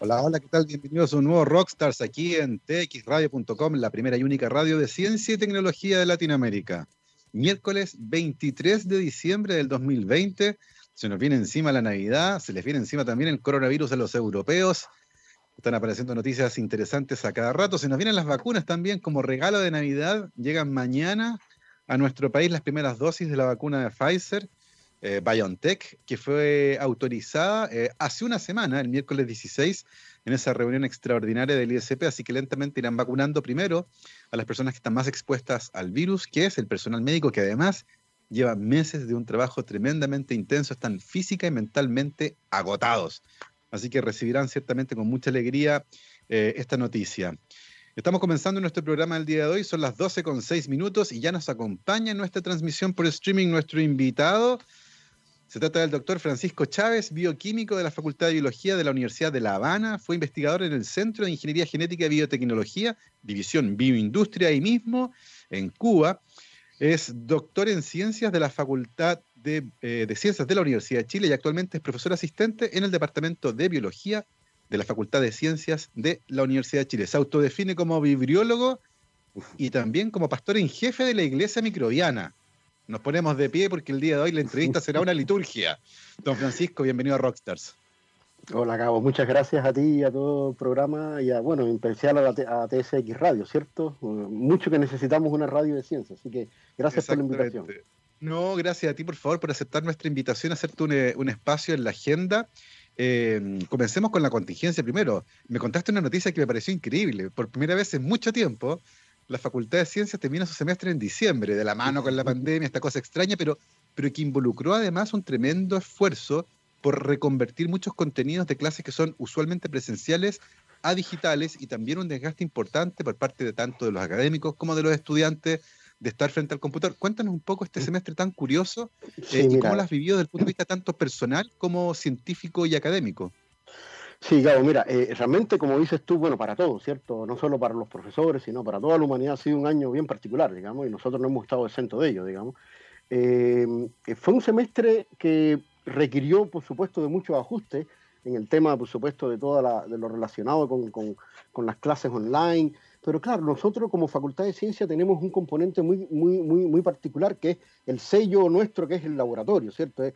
Hola, hola, ¿qué tal? Bienvenidos a un nuevo Rockstars aquí en txradio.com, la primera y única radio de ciencia y tecnología de Latinoamérica. Miércoles 23 de diciembre del 2020, se nos viene encima la Navidad, se les viene encima también el coronavirus a los europeos. Están apareciendo noticias interesantes a cada rato. Se nos vienen las vacunas también como regalo de Navidad. Llegan mañana a nuestro país las primeras dosis de la vacuna de Pfizer eh, BioNTech, que fue autorizada eh, hace una semana, el miércoles 16, en esa reunión extraordinaria del ISP, así que lentamente irán vacunando primero a las personas que están más expuestas al virus, que es el personal médico, que además lleva meses de un trabajo tremendamente intenso, están física y mentalmente agotados. Así que recibirán ciertamente con mucha alegría eh, esta noticia. Estamos comenzando nuestro programa del día de hoy, son las 12 con 6 minutos y ya nos acompaña en nuestra transmisión por streaming nuestro invitado, se trata del doctor Francisco Chávez, bioquímico de la Facultad de Biología de la Universidad de La Habana. Fue investigador en el Centro de Ingeniería Genética y Biotecnología, División Bioindustria, ahí mismo, en Cuba. Es doctor en Ciencias de la Facultad de, eh, Ciencias de la Universidad de Chile y actualmente es profesor asistente en el Departamento de Biología de la Facultad de Ciencias de la Universidad de Chile. Se autodefine como vibriólogo y también como pastor en jefe de la Iglesia Microbiana nos ponemos de pie porque el día de hoy la entrevista será una liturgia. Don Francisco, bienvenido a Rockstars. Hola, Cabo. Muchas gracias a ti y a todo el programa y a, bueno, en especial a, la, TSX Radio, ¿cierto? Mucho que necesitamos una radio de ciencia, así que gracias por la invitación. No, gracias a ti, por favor, por aceptar nuestra invitación a hacerte un, eh, espacio en la agenda. Eh, comencemos con la contingencia primero. Me contaste una noticia que me pareció increíble. Por primera vez en mucho tiempo, la Facultad de Ciencias termina su semestre en diciembre, de la mano con la pandemia, esta cosa extraña, pero, pero que involucró además un tremendo esfuerzo por reconvertir muchos contenidos de clases que son usualmente presenciales a digitales y también un desgaste importante por parte de tanto de los académicos como de los estudiantes de estar frente al computador. Cuéntanos un poco este semestre tan curioso eh, y cómo lo has vivido desde el punto de vista tanto personal como científico y académico. Sí, Gabo, mira, eh, realmente como dices tú, bueno, para todos, ¿cierto? No solo para los profesores, sino para toda la humanidad ha sido un año bien particular, digamos, y nosotros no hemos estado exentos de ello, digamos. Eh, fue un semestre que requirió, por supuesto, de muchos ajustes en el tema, por supuesto, de todo lo relacionado con, con las clases online, pero claro, nosotros como Facultad de Ciencia tenemos un componente muy, muy, muy, muy particular que es el sello nuestro, que es el laboratorio, ¿cierto? Es,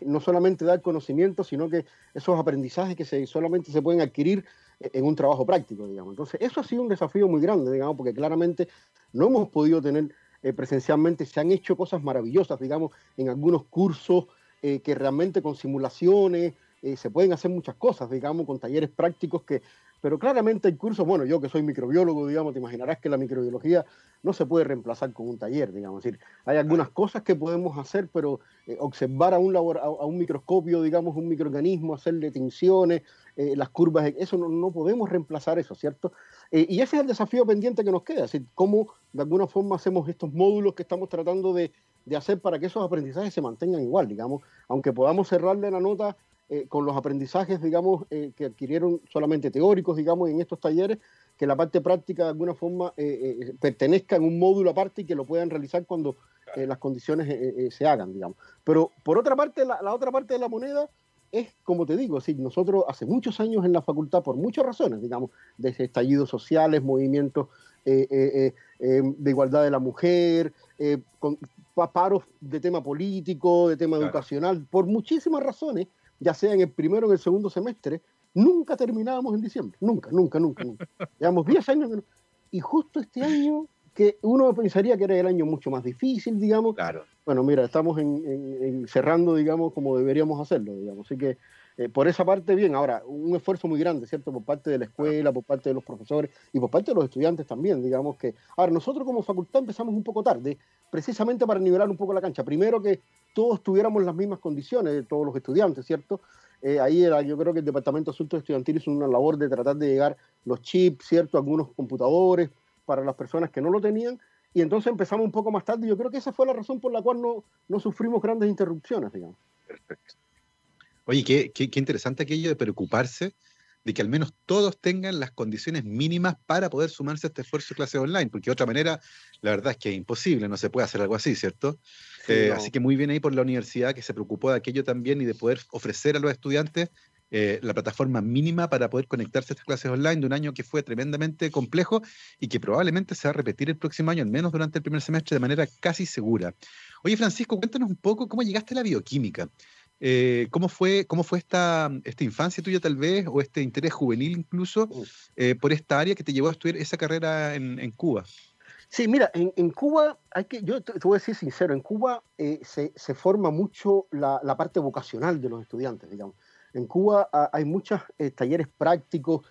no solamente dar conocimiento, sino que esos aprendizajes que se, solamente se pueden adquirir en un trabajo práctico, digamos. Entonces, eso ha sido un desafío muy grande, digamos, porque claramente no hemos podido tener eh, presencialmente, se han hecho cosas maravillosas, digamos, en algunos cursos eh, que realmente con simulaciones eh, se pueden hacer muchas cosas, digamos, con talleres prácticos que pero claramente el curso, bueno, yo que soy microbiólogo, digamos, te imaginarás que la microbiología no se puede reemplazar con un taller, digamos. Es decir, hay algunas cosas que podemos hacer, pero eh, observar a un, labor, a, un microscopio, digamos, un microorganismo, hacerle tinciones, eh, las curvas, eso no, podemos reemplazar eso, ¿cierto? Eh, y ese es el desafío pendiente que nos queda, es decir, cómo de alguna forma hacemos estos módulos que estamos tratando de, de hacer para que esos aprendizajes se mantengan igual, digamos, aunque podamos cerrarle la nota eh, con los aprendizajes, digamos, eh, que adquirieron solamente teóricos, digamos, en estos talleres, que la parte práctica de alguna forma eh, pertenezca en un módulo aparte y que lo puedan realizar cuando las condiciones se hagan, digamos. Pero por otra parte, la, otra parte de la moneda es, como te digo, así, nosotros hace muchos años en la facultad, por muchas razones, digamos, desde estallidos sociales, movimientos de igualdad de la mujer, con paros de tema político, de tema educacional, por muchísimas razones, ya sea en el primero o en el segundo semestre, nunca terminábamos en diciembre. Nunca, nunca, nunca, nunca. Llevamos 10 años. Y justo este año, que uno pensaría que era el año mucho más difícil, digamos. Claro. Bueno, mira, estamos en, cerrando, digamos, como deberíamos hacerlo, digamos. Así que eh, por esa parte, bien. Ahora, un esfuerzo muy grande, ¿cierto? Por parte de la escuela, por parte de los profesores y por parte de los estudiantes también, digamos que. Ahora, nosotros como facultad empezamos un poco tarde, precisamente para nivelar un poco la cancha. Primero que todos tuviéramos las mismas condiciones, todos los estudiantes, ¿cierto? Eh, ahí era, yo creo que el Departamento de Asuntos Estudiantiles hizo una labor de tratar de llegar los chips, ¿cierto? Algunos computadores para las personas que no lo tenían. Y entonces empezamos un poco más tarde. Yo creo que esa fue la razón por la cual no, no sufrimos grandes interrupciones, digamos. Perfecto. Oye, qué, qué, qué interesante aquello de preocuparse de que al menos todos tengan las condiciones mínimas para poder sumarse a este esfuerzo de clase online, porque de otra manera, la verdad es que es imposible, no se puede hacer algo así, ¿cierto? Eh, así que muy bien ahí por la universidad que se preocupó de aquello también y de poder ofrecer a los estudiantes eh, la plataforma mínima para poder conectarse a estas clases online de un año que fue tremendamente complejo y que probablemente se va a repetir el próximo año, al menos durante el primer semestre, de manera casi segura. Oye, Francisco, cuéntanos un poco cómo llegaste a la bioquímica. Eh, ¿cómo, fue, ¿Cómo fue esta, esta infancia tuya tal vez, o este interés juvenil incluso, eh, por esta área que te llevó a estudiar esa carrera en, Cuba? Sí, mira, en, Cuba, hay que, yo te, voy a decir sincero, en Cuba eh, se, se, forma mucho la, la, parte vocacional de los estudiantes, digamos. En Cuba hay muchos talleres prácticos,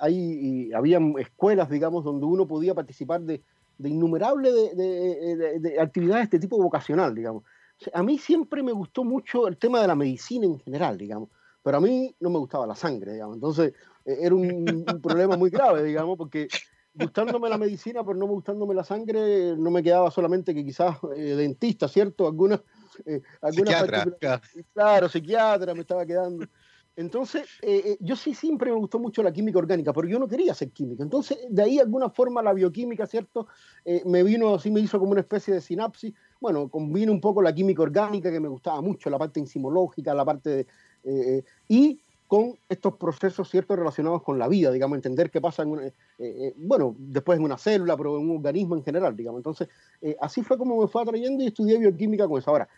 hay, había escuelas, digamos, donde uno podía participar de, de innumerables de, de, actividades de este tipo vocacional, digamos a mí siempre me gustó mucho el tema de la medicina en general, digamos, pero a mí no me gustaba la sangre, digamos. Entonces e, era un, problema muy grave, digamos, porque gustándome la medicina, pero no gustándome la sangre, no me quedaba solamente que quizás eh, dentista, ¿cierto? Algunas, eh, psiquiatra, claro, psiquiatra me estaba quedando. Entonces, eh, eh, yo sí siempre me gustó mucho la química orgánica, pero yo no quería ser químico. Entonces, de ahí, de alguna forma, la bioquímica, ¿cierto? Eh, me vino, así me hizo como una especie de sinapsis. Bueno, combino un poco la química orgánica, que me gustaba mucho, la parte enzimológica, la parte de. y con estos procesos, ¿cierto?, relacionados con la vida, digamos, entender qué pasa en una, bueno, después en una célula, pero en un organismo en general, digamos. Entonces, así fue como me fue atrayendo y estudié bioquímica con eso. Ahora,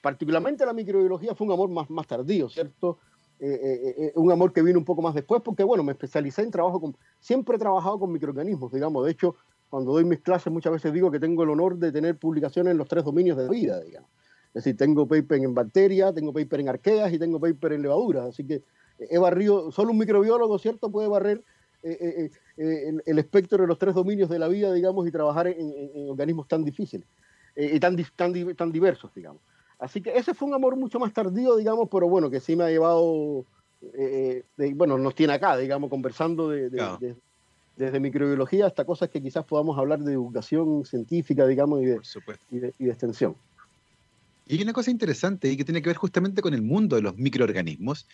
particularmente la microbiología fue un amor más, más tardío, ¿cierto? Eh, eh, eh, un amor que vino un poco más después, porque bueno, me especialicé en trabajo con, siempre he trabajado con microorganismos, digamos, de hecho, cuando doy mis clases muchas veces digo que tengo el honor de tener publicaciones en los tres dominios de la vida, digamos. Es decir, tengo paper en bacterias, tengo paper en arqueas y tengo paper en levaduras, así que he barrido, solo un microbiólogo, ¿cierto?, puede barrer el, espectro de los tres dominios de la vida, digamos, y trabajar en, organismos tan difíciles y tan, tan, tan diversos, digamos. Así que ese fue un amor mucho más tardío, digamos, pero bueno, que sí me ha llevado, eh, bueno, nos tiene acá, digamos, conversando de, desde microbiología hasta cosas que quizás podamos hablar de educación científica, digamos, y de, y de, y de extensión. Y hay una cosa interesante y que tiene que ver justamente con el mundo de los microorganismos,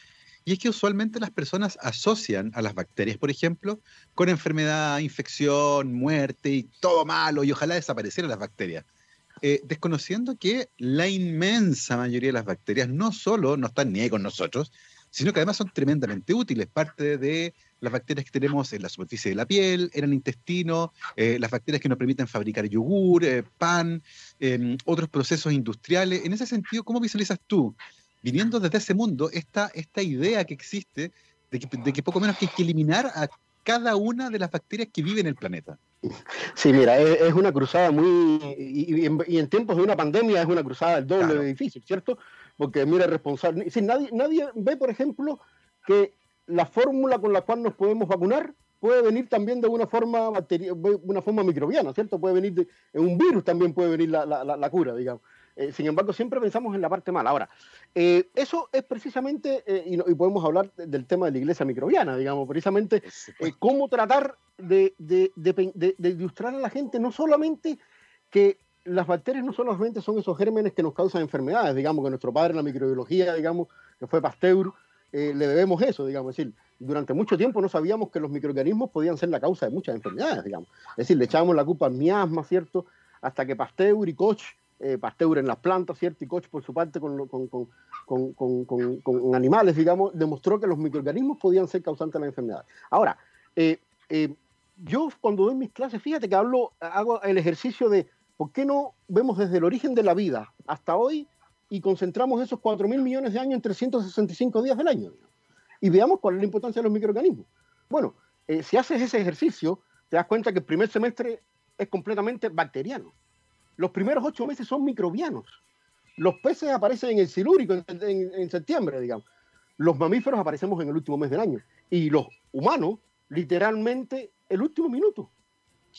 y es que usualmente las personas asocian a las bacterias, por ejemplo, con enfermedad, infección, muerte y todo malo, y ojalá desaparecieran las bacterias. Eh, desconociendo que la inmensa mayoría de las bacterias no solo no están ni ahí con nosotros, sino que además son tremendamente útiles. Parte de las bacterias que tenemos en la superficie de la piel, en el intestino, eh, las bacterias que nos permiten fabricar yogur, eh, pan, em, otros procesos industriales. En ese sentido, ¿cómo visualizas tú, viniendo desde ese mundo, esta, esta idea que existe de que, de que poco menos que hay que eliminar a cada una de las bacterias que viven en el planeta? Sí, mira, es, una cruzada muy. Y, en, tiempos de una pandemia es una cruzada del doble de difícil, ¿cierto? Porque, mira, responsable. Si nadie, nadie ve, por ejemplo, que la fórmula con la cual nos podemos vacunar puede venir también de una forma una forma microbiana, ¿cierto? Puede venir de un virus también puede venir la, la, la cura, digamos. Eh, sin embargo, siempre pensamos en la parte mala. Ahora, eh, eso es precisamente, eh, y, podemos hablar del tema de la iglesia microbiana, digamos, precisamente cómo tratar de, ilustrar a la gente no solamente que las bacterias no solamente son esos gérmenes que nos causan enfermedades, digamos, que nuestro padre en la microbiología, digamos, que fue Pasteur, le debemos eso, digamos, es decir, durante mucho tiempo no sabíamos que los microorganismos podían ser la causa de muchas enfermedades, digamos. Es decir, le echábamos la culpa al miasma, ¿cierto? Hasta que Pasteur y Koch eh, Pasteur en las plantas, ¿cierto? Y Koch, por su parte, con, con, animales, digamos, demostró que los microorganismos podían ser causantes de la enfermedad. Ahora, eh, eh, yo cuando doy mis clases, fíjate que hablo, hago el ejercicio de por qué no vemos desde el origen de la vida hasta hoy y concentramos esos 4 mil millones de años en 365 días del año. Y veamos cuál es la importancia de los microorganismos. Bueno, si haces ese ejercicio, te das cuenta que el primer semestre es completamente bacteriano los primeros ocho meses son microbianos. Los peces aparecen en el silúrico en, septiembre, digamos. Los mamíferos aparecemos en el último mes del año. Y los humanos, literalmente, el último minuto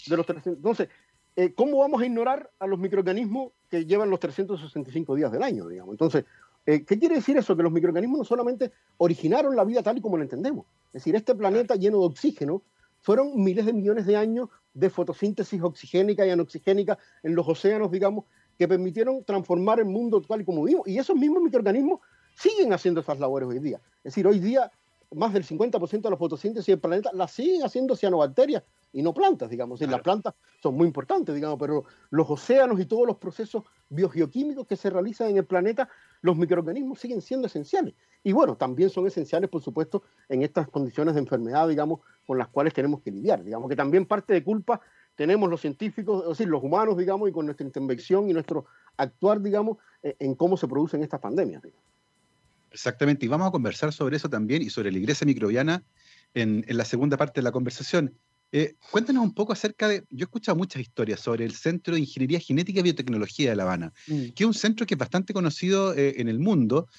de los Entonces, eh, ¿cómo vamos a ignorar a los microorganismos que llevan los 365 días del año, digamos? Entonces, eh, ¿qué quiere decir eso? Que los microorganismos no solamente originaron la vida tal y como la entendemos. Es decir, este planeta lleno de oxígeno fueron miles de millones de años de fotosíntesis oxigénica y anoxigénica en los océanos, digamos, que permitieron transformar el mundo tal y como vivimos. Y esos mismos microorganismos siguen haciendo esas labores hoy día. Es decir, hoy día más del 50% de la fotosíntesis del planeta la siguen haciendo cianobacterias y no plantas, digamos. Y las plantas son muy importantes, digamos, pero los océanos y todos los procesos biogeoquímicos que se realizan en el planeta, los microorganismos siguen siendo esenciales. Y bueno, también son esenciales, por supuesto, en estas condiciones de enfermedad, digamos, con las cuales tenemos que lidiar. Digamos que también parte de culpa tenemos los científicos, es decir, los humanos, digamos, y con nuestra intervención y nuestro actuar, digamos, eh, en cómo se producen estas pandemias. Exactamente, y vamos a conversar sobre eso también y sobre la iglesia microbiana en, la segunda parte de la conversación. Eh, cuéntanos un poco acerca de, yo he escuchado muchas historias sobre el Centro de Ingeniería Genética y Biotecnología de La Habana, mm. que es un centro que es bastante conocido eh, en el mundo,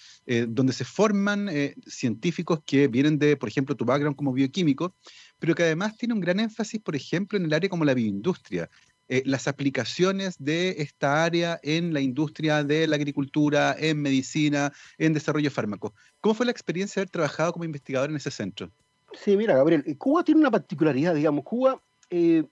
donde se forman científicos que vienen de, por ejemplo, tu background como bioquímico, pero que además tiene un gran énfasis, por ejemplo, en el área como la bioindustria. Eh, las aplicaciones de esta área en la industria de la agricultura, en medicina, en desarrollo de fármacos. ¿Cómo fue la experiencia de haber trabajado como investigador en ese centro? Sí, mira, Gabriel, eh, Cuba tiene una particularidad, digamos, Cuba eh,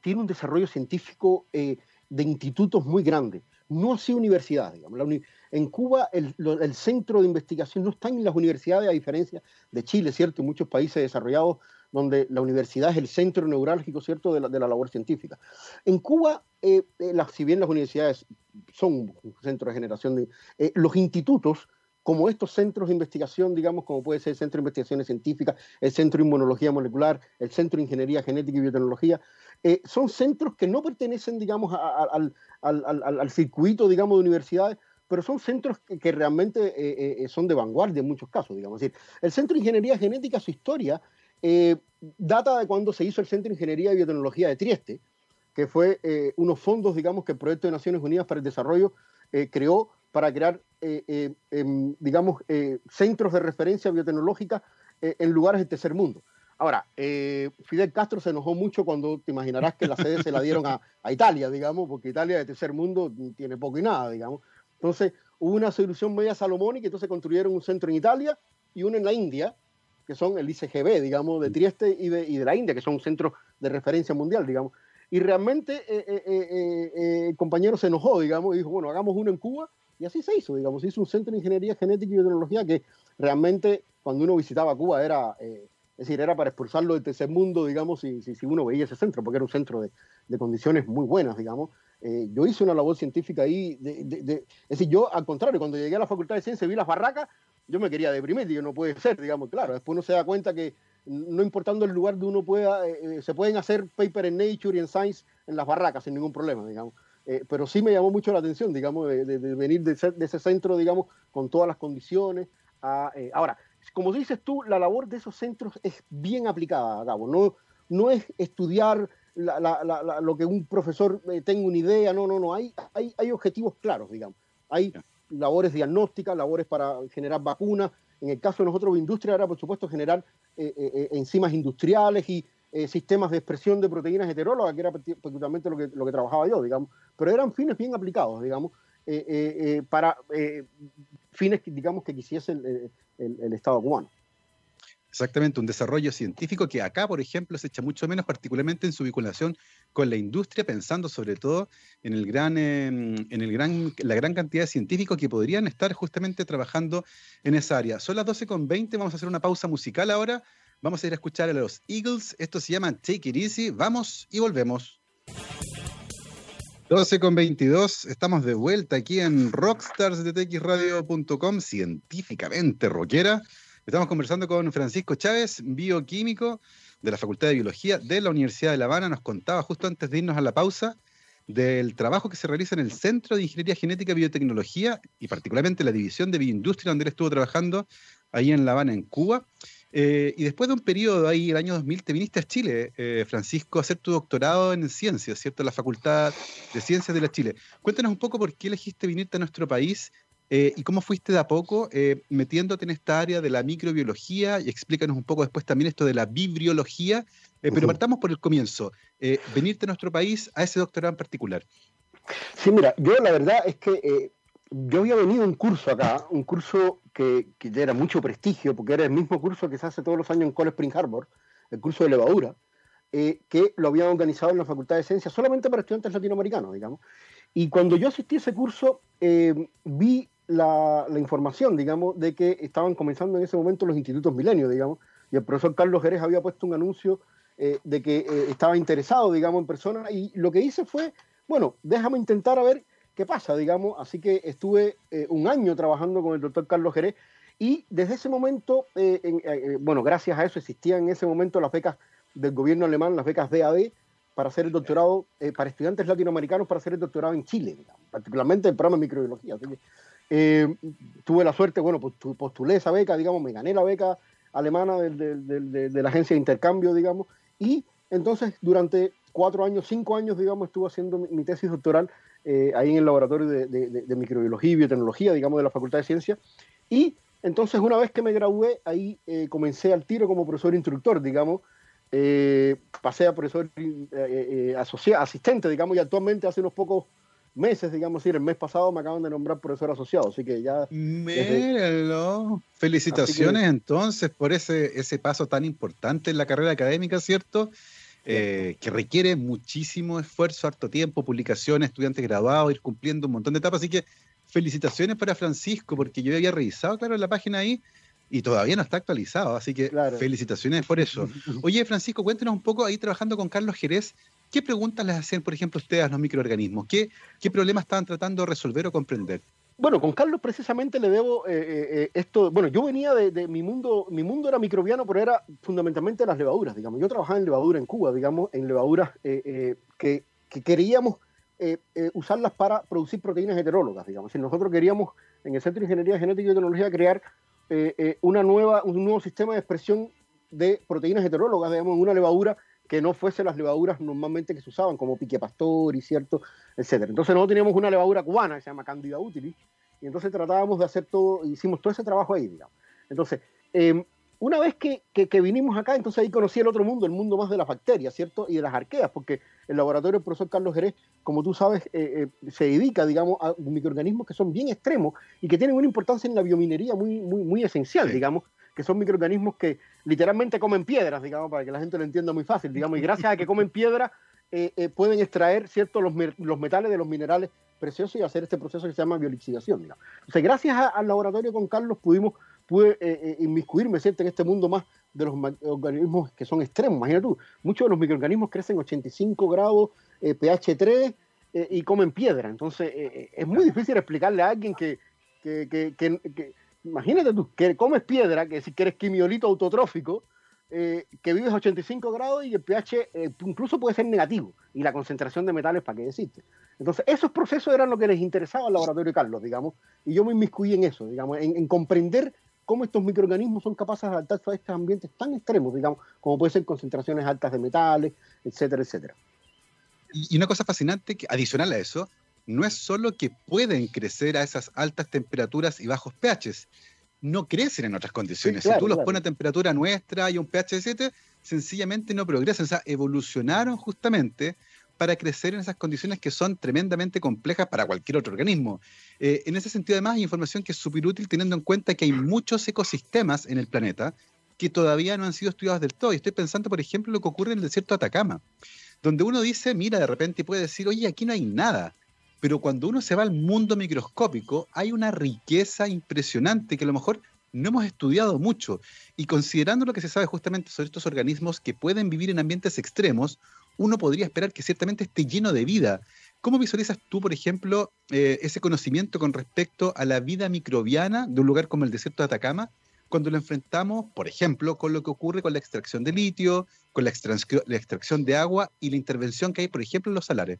tiene un desarrollo científico de institutos muy grande, no así universidades, digamos. en Cuba el, el, centro de investigación no está en las universidades, a diferencia de Chile, ¿cierto? En muchos países desarrollados donde la universidad es el centro neurálgico, ¿cierto?, de la, labor científica. En Cuba, eh, eh, si bien las universidades son un centro de generación de... Eh, los institutos, como estos centros de investigación, digamos, como puede ser el Centro de Investigaciones Científicas, el Centro de Inmunología Molecular, el Centro de Ingeniería Genética y Biotecnología, son centros que no pertenecen, digamos, al, circuito, digamos, de universidades, pero son centros que, realmente son de vanguardia en muchos casos, digamos. Decir, el Centro de Ingeniería Genética, su historia eh, data de cuando se hizo el Centro de Ingeniería y Biotecnología de Trieste, que fue eh, unos fondos, digamos, que el Proyecto de Naciones Unidas para el Desarrollo eh, creó para crear, em, digamos, centros de referencia biotecnológica en lugares del tercer mundo. Ahora, Fidel Castro se enojó mucho cuando te imaginarás que la sede se la dieron a, a, Italia, digamos, porque Italia de tercer mundo tiene poco y nada, digamos. Entonces, hubo una solución media salomónica, entonces construyeron un centro en Italia y uno en la India, que son el ICGB, digamos, de mm. Trieste y de, y de la India, que son un centro de referencia mundial, digamos. Y realmente eh, eh, eh, el compañero se enojó, digamos, y dijo, bueno, hagamos uno en Cuba, y así se hizo, digamos, se hizo un centro de ingeniería genética y biotecnología que realmente cuando uno visitaba Cuba era, es decir, era para expulsarlo del tercer mundo, digamos, si, si, si, uno veía ese centro, porque era un centro de, de condiciones muy buenas, digamos. yo hice una labor científica ahí, de, de, es decir, yo al contrario, cuando llegué a la Facultad de Ciencias vi las barracas yo me quería deprimir, digo, no puede ser, digamos, claro, después uno se da cuenta que no importando el lugar de uno pueda, eh, eh, se pueden hacer paper en Nature y en Science en las barracas sin ningún problema, digamos. Eh, pero sí me llamó mucho la atención, digamos, de, venir de ese, centro, digamos, con todas las condiciones. ahora, como dices tú, la labor de esos centros es bien aplicada, Gabo. No, no es estudiar lo que un profesor tenga una idea, no, no, no. Hay, hay, hay objetivos claros, digamos. Hay labores diagnósticas, labores para generar vacunas. En el caso de nosotros, industria era, por supuesto, generar eh, eh, eh, enzimas industriales y sistemas de expresión de proteínas heterólogas, que era particularmente lo que, lo que trabajaba yo, digamos. Pero eran fines bien aplicados, digamos, para fines, digamos, que quisiese el, el Estado cubano. Exactamente, un desarrollo científico que acá, por ejemplo, se echa mucho menos, particularmente en su vinculación con la industria, pensando sobre todo en, el gran, em, en el gran, la gran cantidad de científicos que podrían estar justamente trabajando en esa área. Son las 12.20, vamos a hacer una pausa musical ahora. Vamos a ir a escuchar a los Eagles. Esto se llama Take It Easy. Vamos y volvemos. 12.22, estamos de vuelta aquí en rockstarsdetxradio.com, científicamente rockera. Estamos conversando con Francisco Chávez, bioquímico de la Facultad de Biología de la Universidad de La Habana. Nos contaba justo antes de irnos a la pausa del trabajo que se realiza en el Centro de Ingeniería Genética y Biotecnología y particularmente la División de Bioindustria donde él estuvo trabajando ahí en La Habana, en Cuba. Eh, y después de un periodo ahí, el año 2000, te viniste a Chile, eh, Francisco, a hacer tu doctorado en ciencias, ¿cierto? En la Facultad de Ciencias de la Chile. Cuéntanos un poco por qué elegiste venirte a nuestro país eh, ¿Y cómo fuiste de a poco eh, metiéndote en esta área de la microbiología? Y explícanos un poco después también esto de la bibliología. Eh, pero partamos por el comienzo. venirte a nuestro país a ese doctorado en particular. Sí, mira, yo la verdad es que yo había venido a un curso acá, un curso que, que ya era mucho prestigio, porque era el mismo curso que se hace todos los años en College Spring Harbor, el curso de levadura, que lo habían organizado en la Facultad de Ciencias solamente para estudiantes latinoamericanos, digamos. Y cuando yo asistí a ese curso, vi la, información, digamos, de que estaban comenzando en ese momento los institutos milenios, digamos, y el profesor Carlos Jerez había puesto un anuncio eh, de que eh, estaba interesado, digamos, en persona, y lo que hice fue, bueno, déjame intentar a ver qué pasa, digamos, así que estuve eh, un año trabajando con el doctor Carlos Jerez, y desde ese momento, bueno, gracias a eso existían en ese momento las becas del gobierno alemán, las becas DAD, para hacer el doctorado, para estudiantes latinoamericanos para hacer el doctorado en Chile, particularmente el programa de microbiología. Así que, eh, tuve la suerte, bueno, pues postulé esa beca, digamos, me gané la beca alemana de, la agencia de intercambio, digamos, y entonces durante cuatro años, cinco años, digamos, estuve haciendo mi, tesis doctoral eh, ahí en el laboratorio de, microbiología y biotecnología, digamos, de la Facultad de Ciencias, y entonces una vez que me gradué, ahí eh, comencé al tiro como profesor instructor, digamos, pasé a profesor asistente, digamos, y actualmente hace unos pocos meses, digamos, decir, el mes pasado me acaban de nombrar profesor asociado, así que ya... Míralo. Felicitaciones entonces por ese, ese paso tan importante en la carrera académica, ¿cierto? Eh, que requiere muchísimo esfuerzo, harto tiempo, publicaciones, estudiantes graduados, ir cumpliendo un montón de etapas, así que felicitaciones para Francisco, porque yo había revisado, claro, la página ahí y todavía no está actualizado, así que felicitaciones por eso. Oye, Francisco, cuéntenos un poco, ahí trabajando con Carlos Jerez, ¿qué preguntas les hacían, por ejemplo, ustedes a los microorganismos? ¿Qué, problemas estaban tratando de resolver o comprender? Bueno, con Carlos precisamente le debo eh, eh, eh, esto. Bueno, yo venía de, mi mundo, mi mundo era microbiano, pero era fundamentalmente las levaduras, digamos. Yo trabajaba en levadura en Cuba, digamos, en levaduras que, que, queríamos usarlas para producir proteínas heterólogas, digamos. Si nosotros queríamos en el Centro de Ingeniería Genética y Tecnología crear una nueva, un nuevo sistema de expresión de proteínas heterólogas, digamos, en una levadura que no fuese las levaduras normalmente que se usaban, como pique pastor y cierto, etcétera. Entonces nosotros teníamos una levadura cubana que se llama Candida utilis, y entonces tratábamos de hacer todo, hicimos todo ese trabajo ahí, digamos. Entonces, em, una vez que, que, vinimos acá, entonces ahí conocí el otro mundo, el mundo más de las bacterias, ¿cierto? Y de las arqueas, porque el laboratorio del profesor Carlos Jerez, como tú sabes, eh, eh, se dedica, digamos, a microorganismos que son bien extremos y que tienen una importancia en la biominería muy, muy, muy esencial, digamos, que son microorganismos que literalmente comen piedras, digamos, para que la gente lo entienda muy fácil, digamos, y gracias a que comen piedra eh, eh, pueden extraer, ¿cierto?, los, los, metales de los minerales preciosos y hacer este proceso que se llama biolixidación, digamos. Entonces, gracias al laboratorio con Carlos pudimos, pude eh, inmiscuirme, ¿cierto?, en este mundo más de los organismos que son extremos. Imagínate tú, muchos de los microorganismos crecen 85 grados, pH 3 y comen piedra. Entonces, es muy difícil explicarle a alguien que, que, que imagínate tú, que comes piedra, que si que eres quimiolito autotrófico, eh, que vives a 85 grados y el pH eh, incluso puede ser negativo, y la concentración de metales, ¿para qué existe? Entonces, esos procesos eran lo que les interesaba al laboratorio de Carlos, digamos, y yo me inmiscuí en eso, digamos, en, comprender cómo estos microorganismos son capaces de adaptarse a estos ambientes tan extremos, digamos, como pueden ser concentraciones altas de metales, etcétera, etcétera. Y una cosa fascinante, que adicional a eso, no es solo que pueden crecer a esas altas temperaturas y bajos pHs, no crecen en otras condiciones. si tú los pones a temperatura nuestra y un pH de 7, sencillamente no progresan. O sea, evolucionaron justamente para crecer en esas condiciones que son tremendamente complejas para cualquier otro organismo. Eh, en ese sentido, además, hay información que es súper útil teniendo en cuenta que hay muchos ecosistemas en el planeta que todavía no han sido estudiados del todo. Y estoy pensando, por ejemplo, en lo que ocurre en el desierto de Atacama, donde uno dice, mira, de repente puede decir, oye, aquí no hay nada pero cuando uno se va al mundo microscópico, hay una riqueza impresionante que a lo mejor no hemos estudiado mucho. Y considerando lo que se sabe justamente sobre estos organismos que pueden vivir en ambientes extremos, uno podría esperar que ciertamente esté lleno de vida. ¿Cómo visualizas tú, por ejemplo, eh, ese conocimiento con respecto a la vida microbiana de un lugar como el desierto de Atacama, cuando lo enfrentamos, por ejemplo, con lo que ocurre con la extracción de litio, con la, la extracción de agua y la intervención que hay, por ejemplo, en los salares?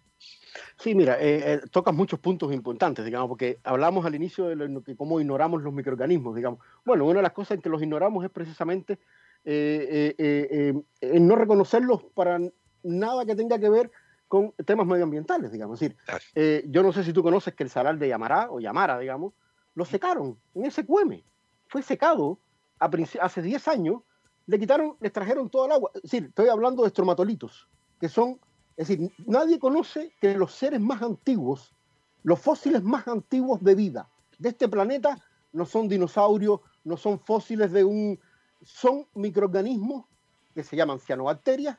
Sí, mira, eh, eh, tocas muchos puntos importantes, digamos, porque hablamos al inicio de cómo ignoramos los microorganismos, digamos. Bueno, una de las cosas en que los ignoramos es precisamente eh, no reconocerlos para nada que tenga que ver con temas medioambientales, digamos. Es decir, yo no sé si tú conoces que el salar de Yamará o Yamara, digamos, lo secaron en ese cueme. Fue secado hace 10 años, le quitaron, le extrajeron todo el agua. Es decir, estoy hablando de estromatolitos, que son es decir, nadie conoce que los seres más antiguos, los fósiles más antiguos de vida de este planeta, no son dinosaurios, no son fósiles de un... son microorganismos que se llaman cianobacterias,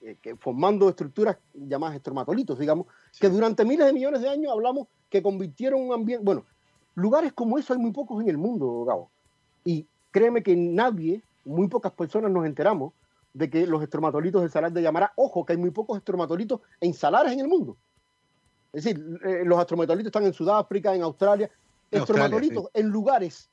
eh, que formando estructuras llamadas estromatolitos, digamos, que durante miles de millones de años hablamos que convirtieron un ambiente, bueno, lugares como eso hay muy pocos en el mundo, Gabo. Y créeme que nadie, muy pocas personas nos enteramos de que los estromatolitos del salar de Yamará, ojo, que hay muy pocos estromatolitos en salares en el mundo. Es decir, eh, los estromatolitos están en Sudáfrica, en Australia, estromatolitos en lugares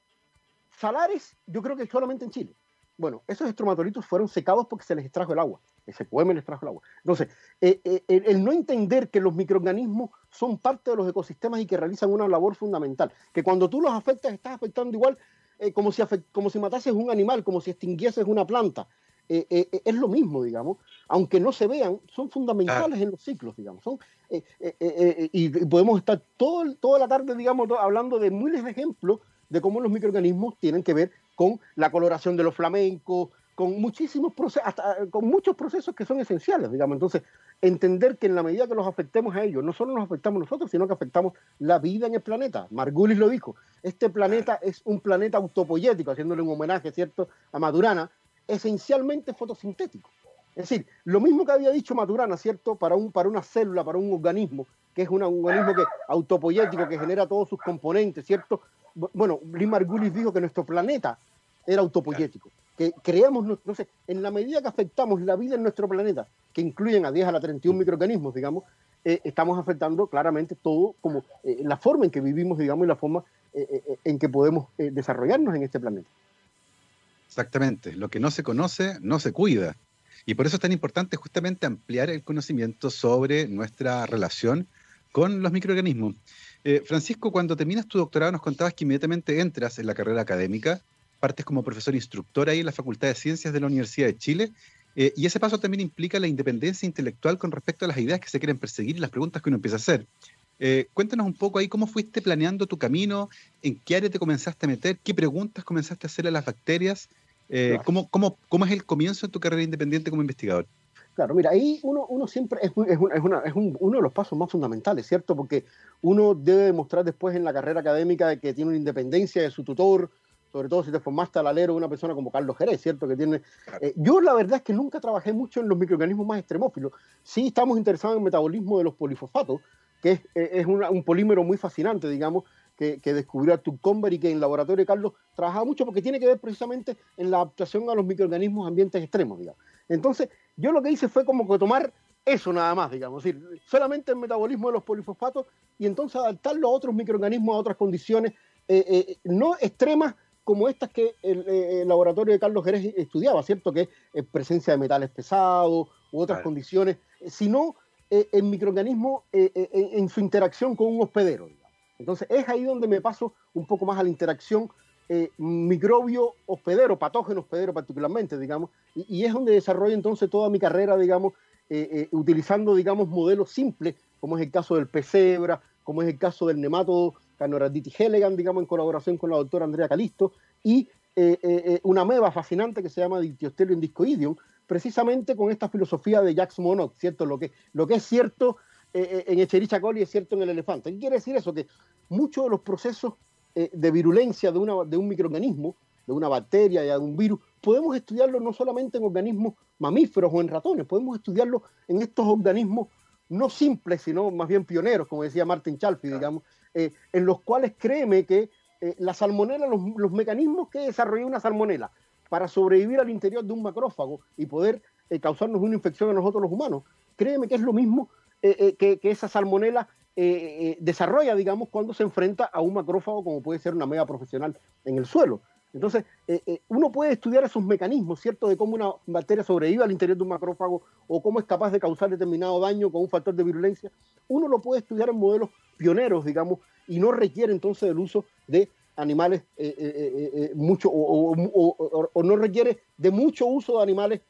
salares, yo creo que solamente en Chile. Bueno, esos estromatolitos fueron secados porque se les extrajo el agua. Ese poema les extrajo el agua. Entonces, eh, eh, el, no entender que los microorganismos son parte de los ecosistemas y que realizan una labor fundamental, que cuando tú los afectas estás afectando igual eh, como, si como si matases un animal, como si extinguieses una planta. Es lo mismo, digamos, aunque no se vean, son fundamentales en los ciclos, digamos. Son, y, podemos estar todo, toda la tarde, digamos, hablando de miles de ejemplos de cómo los microorganismos tienen que ver con la coloración de los flamencos, con muchísimos procesos, hasta con muchos procesos que son esenciales, digamos. Entonces, entender que en la medida que los afectemos a ellos, no solo nos afectamos nosotros, sino que afectamos la vida en el planeta. Margulis lo dijo, este planeta es un planeta autopoyético, haciéndole un homenaje, ¿cierto?, a Madurana, esencialmente fotosintético. Es decir, lo mismo que había dicho Maturana, ¿cierto?, para, un, para una célula, para un organismo, que es un organismo que, autopoyético, que genera todos sus componentes, ¿cierto? bueno, Lee Margulis dijo que nuestro planeta era autopoyético, que creamos, no sé, en la medida que afectamos la vida en nuestro planeta, que incluyen a 10 a la 31 microorganismos, digamos, eh, estamos afectando claramente todo, como eh, la forma en que vivimos, digamos, y la forma eh, en que podemos desarrollarnos en este planeta. Exactamente, lo que no se conoce no se cuida. Y por eso es tan importante justamente ampliar el conocimiento sobre nuestra relación con los microorganismos. Eh, Francisco, cuando terminas tu doctorado nos contabas que inmediatamente entras en la carrera académica, partes como profesor instructor ahí en la Facultad de Ciencias de la Universidad de Chile, eh, y ese paso también implica la independencia intelectual con respecto a las ideas que se quieren perseguir y las preguntas que uno empieza a hacer. Eh, cuéntanos un poco ahí cómo fuiste planeando tu camino, en qué área te comenzaste a meter, qué preguntas comenzaste a hacer a las bacterias, cómo, cómo, cómo es el comienzo de tu carrera independiente como investigador. Claro, mira, ahí uno, uno siempre es, es, es, uno de los pasos más fundamentales, ¿cierto? Porque uno debe demostrar después en la carrera académica que tiene una independencia de su tutor, sobre todo si te formaste al alero de una persona como Carlos Jerez, ¿cierto? Que tiene, eh, yo la verdad es que nunca trabajé mucho en los microorganismos más extremófilos. Sí estamos interesados en el metabolismo de los polifosfatos, que es, eh, un polímero muy fascinante, digamos, que, que descubrió Arthur Comber y que en el laboratorio de Carlos trabajaba mucho porque tiene que ver precisamente en la adaptación a los microorganismos ambientes extremos, digamos. Entonces, yo lo que hice fue como que tomar eso nada más, digamos, es decir, solamente el metabolismo de los polifosfatos y entonces adaptarlo a otros microorganismos, a otras condiciones eh, eh, no extremas como estas que el, laboratorio de Carlos Jerez estudiaba, ¿cierto? Que es presencia de metales pesados u otras condiciones, sino eh, el microorganismo en su interacción con un hospedero. Entonces es ahí donde me paso un poco más a la interacción microbio hospedero, patógeno hospedero particularmente, digamos, y, es donde desarrollo entonces toda mi carrera, digamos, eh, eh, utilizando, digamos, modelos simples, como es el caso del pesebra, como es el caso del nematodo Canoraditis elegans, digamos, en colaboración con la doctora Andrea Calisto, y eh, una meba fascinante que se llama Dictyostelium discoideum, precisamente con esta filosofía de Jacques Monod, ¿cierto? Lo que, lo que es cierto en Echerichia coli es cierto en el elefante. ¿Qué quiere decir eso? Que muchos de los procesos de virulencia de, una, de un microorganismo, de una bacteria y de un virus, podemos estudiarlo no solamente en organismos mamíferos o en ratones, podemos estudiarlo en estos organismos no simples, sino más bien pioneros, como decía Martin Chalfi, digamos, eh, en los cuales créeme que eh, la salmonela, los, mecanismos que desarrolló una salmonela para sobrevivir al interior de un macrófago y poder eh, causarnos una infección a nosotros los humanos, créeme que es lo mismo que, que, esa salmonela desarrolla, digamos, cuando se enfrenta a un macrófago como puede ser una mega profesional en el suelo. Entonces, eh, eh, uno puede estudiar esos mecanismos, ¿cierto?, de cómo una bacteria sobrevive al interior de un macrófago o cómo es capaz de causar determinado daño con un factor de virulencia. Uno lo puede estudiar en modelos pioneros, digamos, y no requiere entonces el uso de animales eh, mucho o, no requiere de mucho uso de animales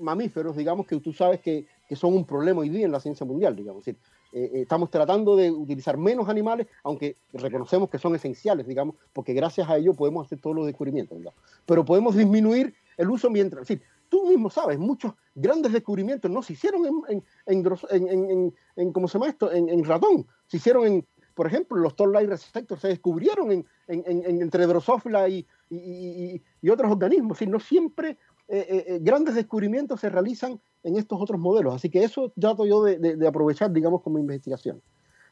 mamíferos, digamos, que tú sabes que, que, son un problema hoy día en la ciencia mundial, digamos. decir, eh, eh, estamos tratando de utilizar menos animales, aunque reconocemos que son esenciales, digamos, porque gracias a ello podemos hacer todos los descubrimientos, Pero podemos disminuir el uso mientras, es decir, tú mismo sabes, muchos grandes descubrimientos no se hicieron en, en, en, ¿cómo se llama esto? En, ratón, se hicieron en, por ejemplo, los toll-like receptors se descubrieron en, entre Drosophila y, y, y, otros organismos, y no siempre eh, grandes descubrimientos se realizan en estos otros modelos. Así que eso trato yo de, aprovechar, digamos, como investigación.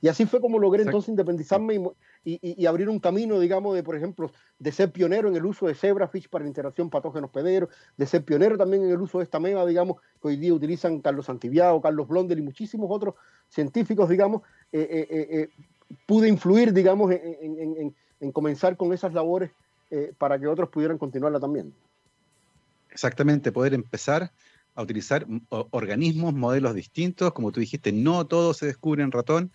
Y así fue como logré entonces independizarme y, abrir un camino, digamos, de, por ejemplo, de ser pionero en el uso de zebrafish para interacción patógenos pederos, de ser pionero también en el uso de esta mega, digamos, que hoy día utilizan Carlos Santiago, Carlos Blondel y muchísimos otros científicos, digamos, eh, eh, eh, pude influir, digamos, en, comenzar con esas labores para que otros pudieran continuarla también. Exactamente, poder empezar a utilizar organismos, modelos distintos, como tú dijiste, no todo se descubre en ratón,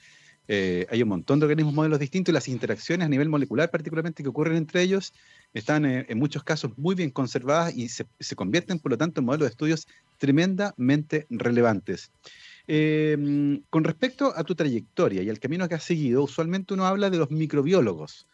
eh, hay un montón de organismos, modelos distintos y las interacciones a nivel molecular particularmente que ocurren entre ellos están eh, en muchos casos muy bien conservadas y se, convierten por lo tanto en modelos de estudios tremendamente relevantes. Em, con respecto a tu trayectoria y al camino que has seguido, usualmente uno habla de los microbiólogos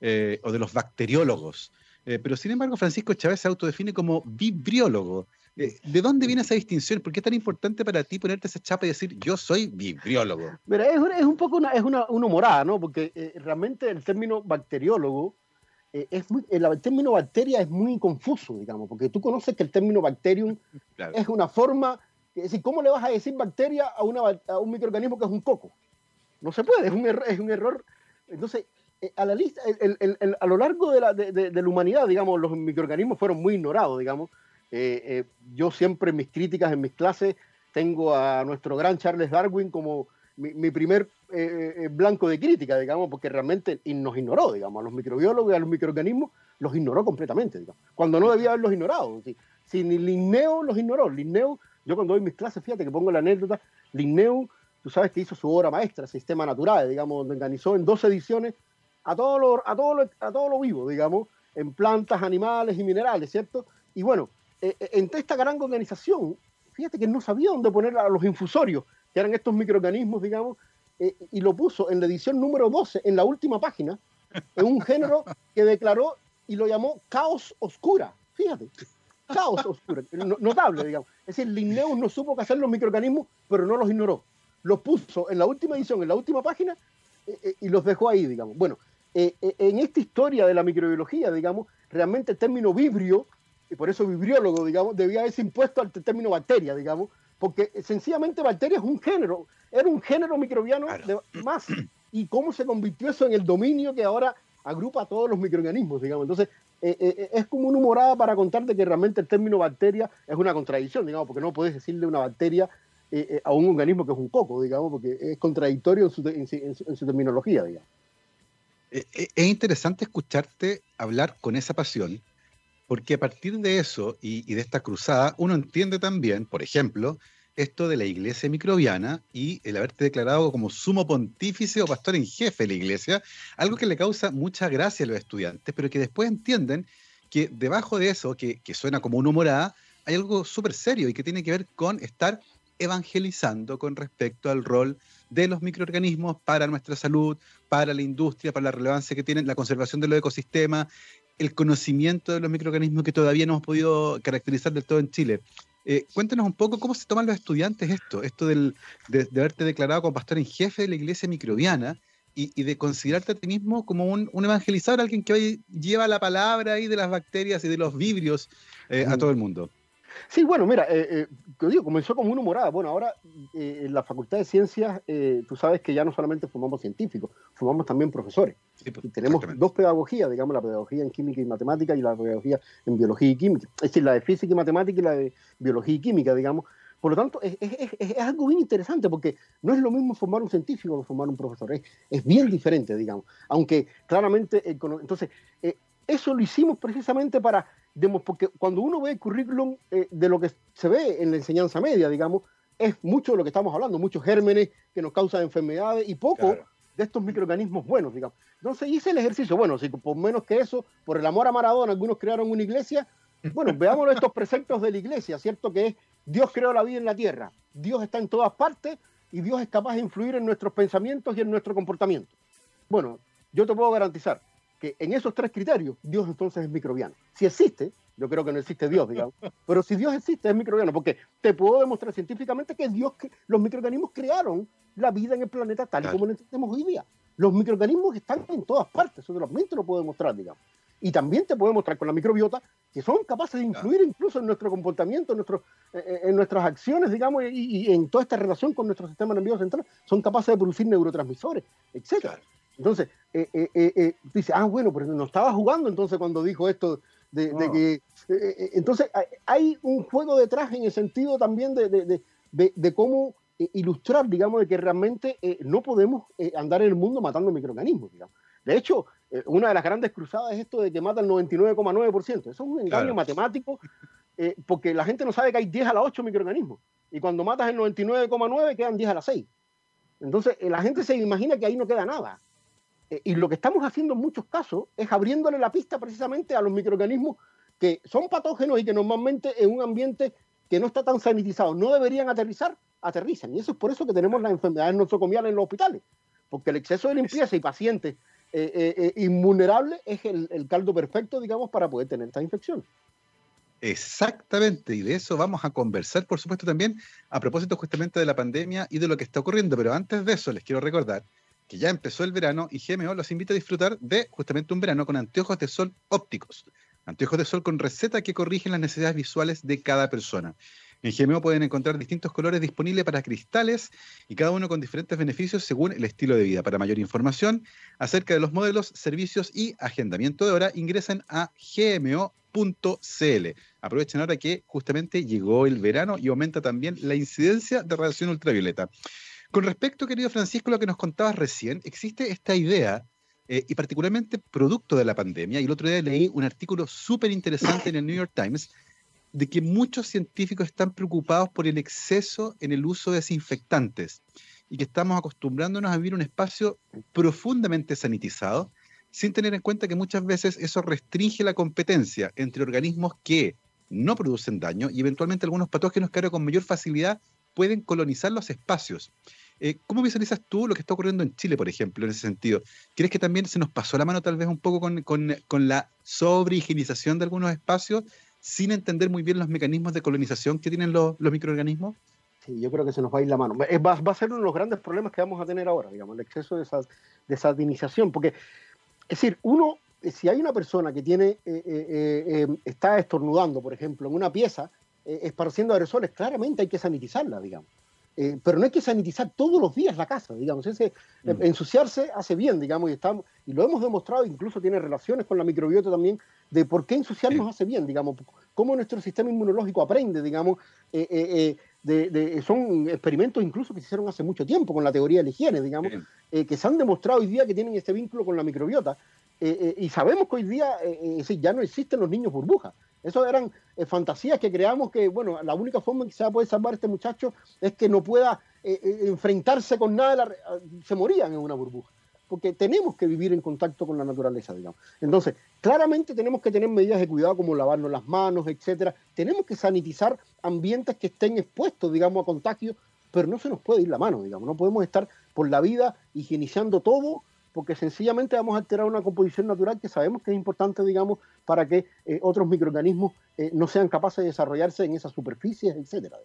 eh, o de los bacteriólogos, pero sin embargo Francisco Chávez se autodefine como vibriólogo. Eh, ¿De dónde viene esa distinción? ¿Por qué es tan importante para ti ponerte esa chapa y decir yo soy vibriólogo? Mira, es, un poco una, es una, humorada, ¿no? Porque eh, realmente el término bacteriólogo eh, es muy, el, término bacteria es muy confuso, digamos, porque tú conoces que el término bacterium es una forma, es decir, ¿cómo le vas a decir bacteria a, una, a un microorganismo que es un coco? No se puede, es un, es un error. Entonces, a la lista, a lo largo de la, de, de la humanidad, digamos, los microorganismos fueron muy ignorados, digamos eh, eh, yo siempre en mis críticas, en mis clases, tengo a nuestro gran Charles Darwin como mi, primer eh, blanco de crítica, digamos, porque realmente nos ignoró, digamos, a los microbiólogos y a los microorganismos los ignoró completamente, digamos, cuando no debía haberlos ignorado. Si, ni Linneo los ignoró, Linneo, yo cuando doy mis clases, fíjate que pongo la anécdota, Linneo, tú sabes que hizo su obra maestra, Sistema Natural, digamos, donde organizó en dos ediciones a todo lo, a todo a todo lo vivo, digamos, en plantas, animales y minerales, ¿cierto? Y bueno, eh, eh, entre esta gran organización, fíjate que no sabía dónde poner a los infusorios, que eran estos microorganismos, digamos, eh, y lo puso en la edición número 12, en la última página, en un género que declaró y lo llamó caos oscura. Fíjate, caos oscura, notable, digamos. Es decir, Linnaeus no supo qué hacer los microorganismos, pero no los ignoró. Los puso en la última edición, en la última página, y los dejó ahí, digamos. Bueno, en esta historia de la microbiología, digamos, realmente el término vibrio y por eso vibriólogo, digamos, debía haberse impuesto al término bacteria, digamos, porque sencillamente bacteria es un género, era un género microbiano de, más. Y cómo se convirtió eso en el dominio que ahora agrupa a todos los microorganismos, digamos. Entonces, eh, eh, eh, es como una humorada para contarte que realmente el término bacteria es una contradicción, digamos, porque no puedes decirle una bacteria a un organismo que es un coco, digamos, porque es contradictorio en su, en su terminología, digamos. Es interesante escucharte hablar con esa pasión, porque a partir de eso y, de esta cruzada, uno entiende también, por ejemplo, esto de la iglesia microbiana y el haberte declarado como sumo pontífice o pastor en jefe de la iglesia, algo que le causa mucha gracia a los estudiantes, pero que después entienden que debajo de eso, que, suena como una humorada, hay algo súper serio y que tiene que ver con estar evangelizando con respecto al rol de los microorganismos para nuestra salud, para la industria, para la relevancia que tienen, la conservación de los ecosistemas, el conocimiento de los microorganismos que todavía no hemos podido caracterizar del todo en Chile. Eh, cuéntanos un poco cómo se toman los estudiantes esto, esto del, de, haberte declarado como pastor en jefe de la iglesia microbiana y, de considerarte a ti mismo como un, evangelizador, alguien que lleva la palabra ahí de las bacterias y de los vibrios eh, a todo el mundo. Sí, bueno, mira, eh, eh digo, comenzó como una humorada. Bueno, ahora eh, en la Facultad de Ciencias, eh, tú sabes que ya no solamente formamos científicos, formamos también profesores. Pues, y tenemos dos pedagogías, digamos, la pedagogía en química y matemática y la pedagogía en biología y química. Es decir, la de física y matemática y la de biología y química, digamos. Por lo tanto, es, algo bien interesante porque no es lo mismo formar un científico que formar un profesor. Es, bien diferente, digamos. Aunque claramente, entonces, eso lo hicimos precisamente para porque cuando uno ve el currículum eh, de lo que se ve en la enseñanza media, digamos, es mucho de lo que estamos hablando, muchos gérmenes que nos causan enfermedades y poco de estos microorganismos buenos, digamos. Entonces hice el ejercicio, bueno, si por menos que eso, por el amor a Maradona, algunos crearon una iglesia, bueno, veamos estos preceptos de la iglesia, ¿cierto? Que es Dios creó la vida en la tierra, Dios está en todas partes y Dios es capaz de influir en nuestros pensamientos y en nuestro comportamiento. Bueno, yo te puedo garantizar, que en esos tres criterios Dios entonces es microbiano. Si existe, yo creo que no existe Dios, digamos, pero si Dios existe es microbiano, porque te puedo demostrar científicamente que Dios, los microorganismos crearon la vida en el planeta tal y como lo entendemos hoy día. Los microorganismos están en todas partes, eso solamente lo puedo demostrar, digamos. Y también te puede mostrar con la microbiota que son capaces de influir incluso en nuestro comportamiento, en, nuestro, en nuestras acciones, digamos, y, en toda esta relación con nuestro sistema nervioso central. Son capaces de producir neurotransmisores, etc. Entonces, eh, eh, eh, dice, ah, bueno, pero no estaba jugando entonces cuando dijo esto de, que... entonces, hay un juego detrás en el sentido también de, de cómo ilustrar, digamos, de que realmente no podemos andar en el mundo matando microorganismos, digamos. De hecho, una de las grandes cruzadas es esto de que mata el 99,9%. Eso es un engaño matemático, eh, porque la gente no sabe que hay 10 a la 8 microorganismos. Y cuando matas el 99,9 quedan 10 a la 6. Entonces, eh, la gente se imagina que ahí no queda nada. Y lo que estamos haciendo en muchos casos es abriéndole la pista precisamente a los microorganismos que son patógenos y que normalmente en un ambiente que no está tan sanitizado no deberían aterrizar, aterrizan. Y eso es por eso que tenemos las enfermedades nosocomiales en los hospitales. Porque el exceso de limpieza y pacientes eh, eh, eh, es el, caldo perfecto, digamos, para poder tener esta infección. Exactamente, y de eso vamos a conversar, por supuesto, también a propósito justamente de la pandemia y de lo que está ocurriendo. Pero antes de eso, les quiero recordar que ya empezó el verano y GMO los invita a disfrutar de justamente un verano con anteojos de sol ópticos. Anteojos de sol con receta que corrigen las necesidades visuales de cada persona. En GMO pueden encontrar distintos colores disponibles para cristales y cada uno con diferentes beneficios según el estilo de vida. Para mayor información acerca de los modelos, servicios y agendamiento de hora, ingresen a gmo.cl. Aprovechen ahora que justamente llegó el verano y aumenta también la incidencia de radiación ultravioleta. Con respecto, querido Francisco, a lo que nos contabas recién, existe esta idea eh, y particularmente producto de la pandemia. Y el otro día leí un artículo súper interesante en el New York Times de que muchos científicos están preocupados por el exceso en el uso de desinfectantes y que estamos acostumbrándonos a vivir un espacio profundamente sanitizado, sin tener en cuenta que muchas veces eso restringe la competencia entre organismos que no producen daño y eventualmente algunos patógenos que ahora con mayor facilidad pueden colonizar los espacios. Eh, ¿Cómo visualizas tú lo que está ocurriendo en Chile, por ejemplo, en ese sentido? ¿Crees que también se nos pasó la mano tal vez un poco con, la sobrehigienización de algunos espacios sin entender muy bien los mecanismos de colonización que tienen los, microorganismos? Sí, yo creo que se nos va a ir la mano. Va, va, a ser uno de los grandes problemas que vamos a tener ahora, digamos, el exceso de, esa, de porque, es decir, uno, si hay una persona que tiene, eh, eh, eh, está estornudando, por ejemplo, en una pieza, esparciendo aerosoles, claramente hay que sanitizarla, digamos. Pero no hay que sanitizar todos los días la casa, digamos. Ese, mm. Ensuciarse hace bien, digamos, y, estamos, y lo hemos demostrado, incluso tiene relaciones con la microbiota también, de por qué ensuciarnos hace bien, digamos, cómo nuestro sistema inmunológico aprende, digamos, eh, eh, eh, de, son experimentos incluso que se hicieron hace mucho tiempo con la teoría de la higiene, digamos, que se han demostrado hoy día que tienen este vínculo con la microbiota. Y sabemos que hoy día ya no existen los niños burbujas. Eso eran fantasías que creamos que, bueno, la única forma en que se va a poder salvar a este muchacho es que no pueda enfrentarse con nada, se morían en una burbuja porque tenemos que vivir en contacto con la naturaleza, digamos. Entonces, claramente tenemos que tener medidas de cuidado como lavarnos las manos, etcétera. Tenemos que sanitizar ambientes que estén expuestos, digamos, a contagios, pero no se nos puede ir la mano, digamos. No podemos estar por la vida higienizando todo porque sencillamente vamos a alterar una composición natural que sabemos que es importante, digamos, para que eh, otros microorganismos eh, no sean capaces de desarrollarse en esas superficies, etcétera.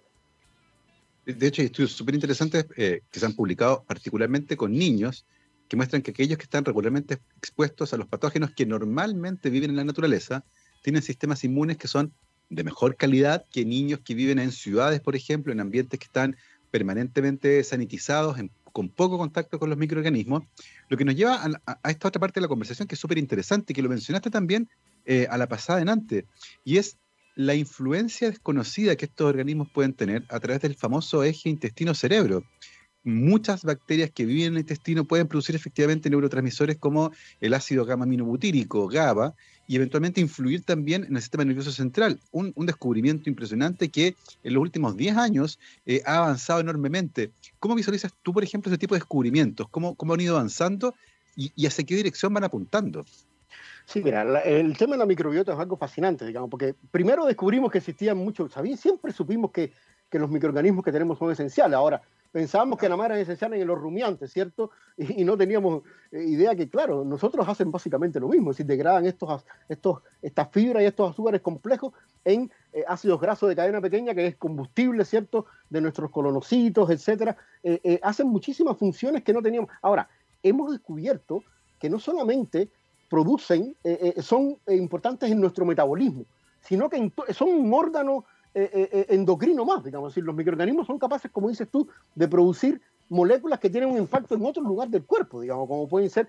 De hecho, hay estudios súper interesantes eh, que se han publicado particularmente con niños que muestran que aquellos que están regularmente expuestos a los patógenos que normalmente viven en la naturaleza tienen sistemas inmunes que son de mejor calidad que niños que viven en ciudades, por ejemplo, en ambientes que están permanentemente sanitizados, con poco contacto con los microorganismos, lo que nos lleva a, esta otra parte de la conversación que es súper interesante, que lo mencionaste también eh, a la pasada en antes, y es la influencia desconocida que estos organismos pueden tener a través del famoso eje intestino-cerebro muchas bacterias que viven en el intestino pueden producir efectivamente neurotransmisores como el ácido gamma-aminobutírico, GABA, y eventualmente influir también en el sistema nervioso central. Un, descubrimiento impresionante que en los últimos 10 años eh, ha avanzado enormemente. ¿Cómo visualizas tú, por ejemplo, ese tipo de descubrimientos? ¿Cómo, cómo han ido avanzando y, hacia qué dirección van apuntando? Sí, mira, el tema de la microbiota es algo fascinante, digamos, porque primero descubrimos que existían muchos, siempre supimos que, que los microorganismos que tenemos son esenciales. Ahora, pensábamos que la madre era esencial en los rumiantes, ¿cierto? Y, no teníamos eh, idea que, claro, nosotros hacen básicamente lo mismo, es decir, degradan estos, estos, estas fibras y estos azúcares complejos en eh, ácidos grasos de cadena pequeña, que es combustible, ¿cierto?, de nuestros colonocitos, etcétera. Eh, hacen muchísimas funciones que no teníamos. Ahora, hemos descubierto que no solamente producen, son importantes en nuestro metabolismo, sino que son un órgano endocrino más, digamos. decir, los microorganismos son capaces, como dices tú, de producir moléculas que tienen un impacto en otro lugar del cuerpo, digamos, como pueden ser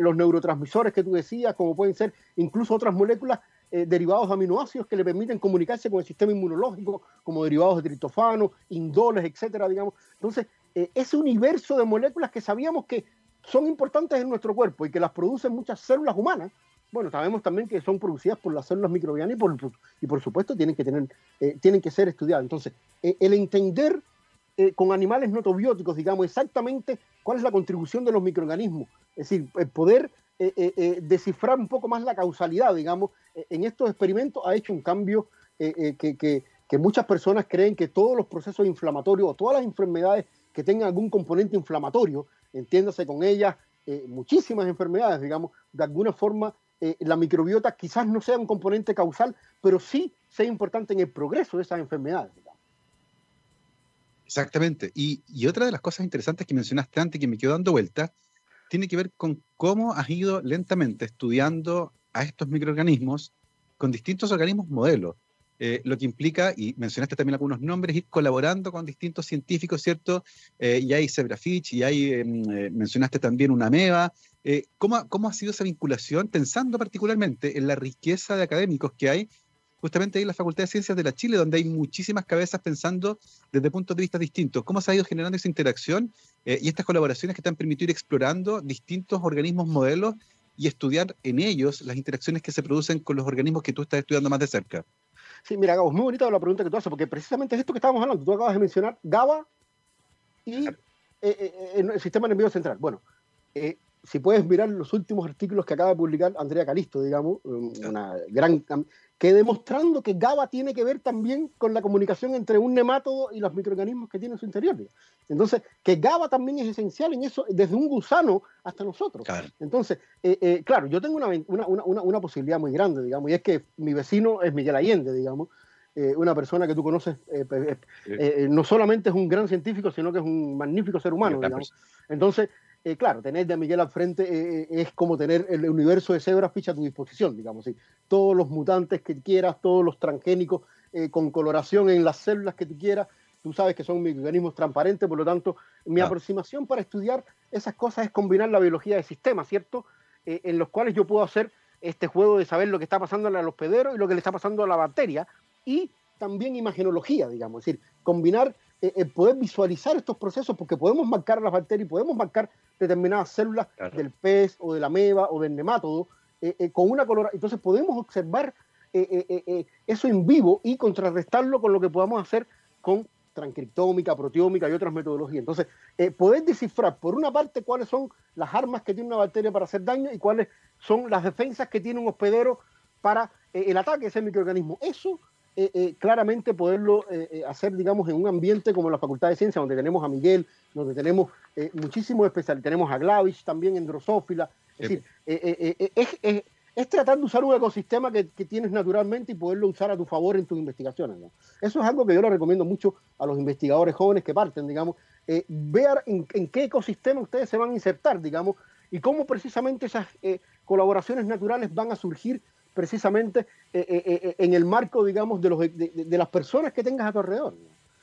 los neurotransmisores que tú decías, como pueden ser incluso otras moléculas derivados de aminoácidos que le permiten comunicarse con el sistema inmunológico, como derivados de triptofano, indoles, etcétera, digamos. Entonces, ese universo de moléculas que sabíamos que son importantes en nuestro cuerpo y que las producen muchas células humanas, bueno, sabemos también que son producidas por las células microbianas y por, y por supuesto tienen que, tener, eh, tienen que ser estudiadas. Entonces, eh, el entender eh, con animales notobióticos, digamos, exactamente cuál es la contribución de los microorganismos, es decir, poder descifrar un poco más la causalidad, digamos, en estos experimentos ha hecho un cambio que, que muchas personas creen que todos los procesos inflamatorios o todas las enfermedades que tengan algún componente inflamatorio, entiéndase con ellas muchísimas enfermedades, digamos, de alguna forma eh, la microbiota quizás no sea un componente causal, pero sí sea importante en el progreso de esas enfermedades. Exactamente. Y, otra de las cosas interesantes que mencionaste antes, que me quedó dando vuelta, tiene que ver con cómo has ido lentamente estudiando a estos microorganismos con distintos organismos modelos. Eh, lo que implica, y mencionaste también algunos nombres, ir colaborando con distintos científicos, ¿cierto? Eh, y hay Zebrafish, y hay, em, mencionaste también una MEVA. ¿cómo, ¿Cómo ha sido esa vinculación, pensando particularmente en la riqueza de académicos que hay justamente ahí en la Facultad de Ciencias de la Chile, donde hay muchísimas cabezas pensando desde puntos de vista distintos. ¿Cómo se ha ido generando esa interacción y estas colaboraciones que te han permitido ir explorando distintos organismos modelos y estudiar en ellos las interacciones que se producen con los organismos que tú estás estudiando más de cerca? Sí, mira, Gabo, es muy bonita la pregunta que tú haces, porque precisamente es esto que estábamos hablando. Tú acabas de mencionar GABA y eh, eh, eh, el sistema nervioso central. Bueno, si puedes mirar los últimos artículos que acaba de publicar Andrea Calisto, digamos, una gran que demostrando que GABA tiene que ver también con la comunicación entre un nemátodo y los microorganismos que tiene en su interior. Entonces, que GABA también es esencial en eso, desde un gusano hasta nosotros. Entonces, eh, eh, claro, yo tengo una, una, una, posibilidad muy grande, digamos, y es que mi vecino es Miguel Allende, digamos, eh, una persona que tú conoces, no solamente es un gran científico, sino que es un magnífico ser humano, digamos. Entonces, eh, claro, tener de Miguel al frente eh, eh, es como tener el universo de Zebrafish a tu disposición, digamos. ¿sí? Todos los mutantes que quieras, todos los transgénicos con coloración en las células que tú quieras, tú sabes que son microorganismos transparentes, por lo tanto, mi aproximación para estudiar esas cosas es combinar la biología de sistemas, ¿cierto? en los cuales yo puedo hacer este juego de saber lo que está pasando en los hospedero y lo que le está pasando a la bacteria, y también imagenología, digamos, es decir, combinar eh, eh, poder visualizar estos procesos, porque podemos marcar las bacterias, podemos marcar determinadas células del pez o de la meba o del nemátodo eh, con una color. Entonces podemos observar eso en vivo y contrarrestarlo con lo que podamos hacer con transcriptómica, proteómica y otras metodologías. Entonces, poder descifrar, por una parte, cuáles son las armas que tiene una bacteria para hacer daño y cuáles son las defensas que tiene un hospedero para el ataque de ese microorganismo. Eso eh, eh, claramente poderlo eh, hacer, digamos, en un ambiente como la Facultad de Ciencias, donde tenemos a Miguel, donde tenemos muchísimos especialistas, tenemos a Glavich también en Drosófila. Es decir, es, tratar de usar un ecosistema que, tienes naturalmente y poderlo usar a tu favor en tus investigaciones. Eso es algo que yo le recomiendo mucho a los investigadores jóvenes que parten, digamos, ver en, en, qué ecosistema ustedes se van a insertar, digamos, y cómo precisamente esas colaboraciones naturales van a surgir precisamente eh, eh, eh, en el marco, digamos, de, los, de, las personas que tengas a tu alrededor.